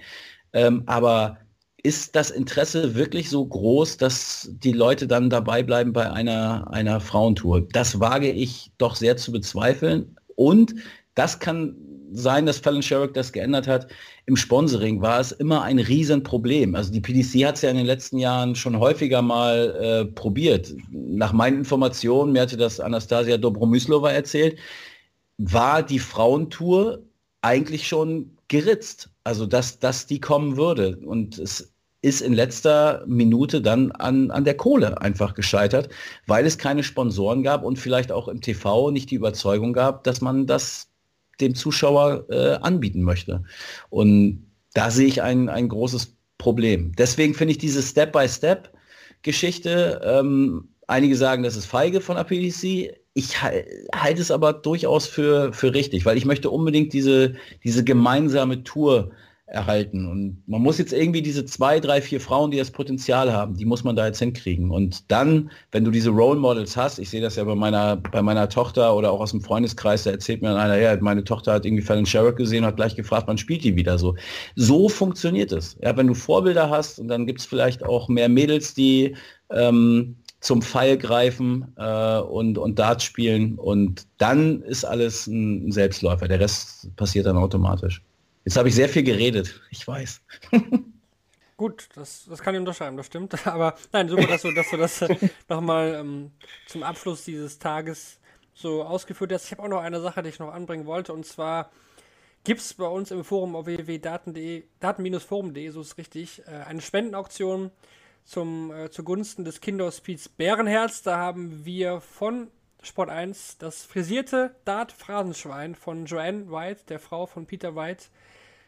Ähm, aber ist das Interesse wirklich so groß, dass die Leute dann dabei bleiben bei einer, einer Frauentour? Das wage ich doch sehr zu bezweifeln. Und das kann sein, dass Fallon Sherrick das geändert hat. Im Sponsoring war es immer ein Riesenproblem. Also die PDC hat es ja in den letzten Jahren schon häufiger mal äh, probiert. Nach meinen Informationen, mir hatte das Anastasia Dobromyslova erzählt, war die Frauentour eigentlich schon geritzt. Also dass, dass die kommen würde. Und es ist in letzter Minute dann an, an der Kohle einfach gescheitert, weil es keine Sponsoren gab und vielleicht auch im TV nicht die Überzeugung gab, dass man das dem Zuschauer äh, anbieten möchte. Und da sehe ich ein, ein großes Problem. Deswegen finde ich diese Step-by-Step-Geschichte, ähm, einige sagen, das ist feige von APDC. Ich halte es aber durchaus für, für richtig, weil ich möchte unbedingt diese, diese gemeinsame Tour erhalten. Und man muss jetzt irgendwie diese zwei, drei, vier Frauen, die das Potenzial haben, die muss man da jetzt hinkriegen. Und dann, wenn du diese Role Models hast, ich sehe das ja bei meiner, bei meiner Tochter oder auch aus dem Freundeskreis, da erzählt mir einer, ja, meine Tochter hat irgendwie Fallon Sherrick gesehen, hat gleich gefragt, wann spielt die wieder so. So funktioniert es. Ja, wenn du Vorbilder hast und dann gibt es vielleicht auch mehr Mädels, die ähm, zum Pfeil greifen äh, und, und Dart spielen und dann ist alles ein Selbstläufer. Der Rest passiert dann automatisch. Jetzt habe ich sehr viel geredet, ich weiß. Gut, das, das kann ich unterschreiben, das stimmt. Aber nein, super, dass du, dass du das äh, nochmal ähm, zum Abschluss dieses Tages so ausgeführt hast. Ich habe auch noch eine Sache, die ich noch anbringen wollte. Und zwar gibt es bei uns im Forum auf www.daten.de, daten-forum.de, so ist richtig, äh, eine Spendenauktion zum, äh, zugunsten des Kinderhospiz Bärenherz. Da haben wir von Sport 1 das frisierte Dart-Phrasenschwein von Joanne White, der Frau von Peter White,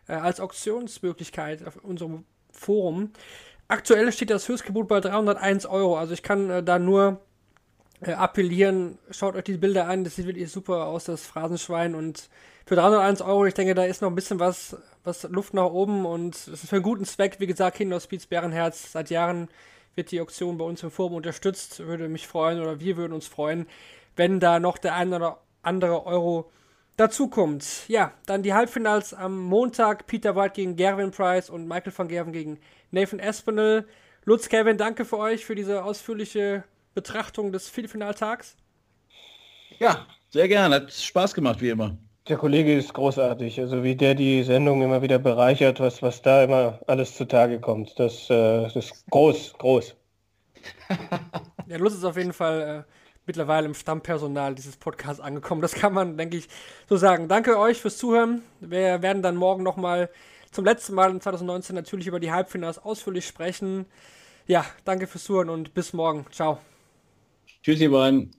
äh, als Auktionsmöglichkeit auf unserem Forum. Aktuell steht das Höchstgebot bei 301 Euro. Also ich kann äh, da nur äh, appellieren, schaut euch diese Bilder an, das sieht wirklich super aus, das Phrasenschwein. Und für 301 Euro, ich denke, da ist noch ein bisschen was, was Luft nach oben und es ist für einen guten Zweck. Wie gesagt, Kinderhospiz Bärenherz, seit Jahren wird die Auktion bei uns im Forum unterstützt. Würde mich freuen oder wir würden uns freuen, wenn da noch der ein oder andere Euro dazu kommt. Ja, dann die Halbfinals am Montag. Peter White gegen Gervin Price und Michael van Gerven gegen Nathan Espinel. Lutz, Kevin, danke für euch für diese ausführliche Betrachtung des Viertelfinaltags. Ja, sehr gerne. Hat Spaß gemacht, wie immer. Der Kollege ist großartig, also wie der die Sendung immer wieder bereichert, was, was da immer alles zutage kommt. Das, äh, das ist groß, groß. ja, Lutz ist auf jeden Fall äh, mittlerweile im Stammpersonal dieses Podcasts angekommen. Das kann man, denke ich, so sagen. Danke euch fürs Zuhören. Wir werden dann morgen nochmal zum letzten Mal in 2019 natürlich über die Halbfinals ausführlich sprechen. Ja, danke fürs Zuhören und bis morgen. Ciao. Tschüss, ihr beiden.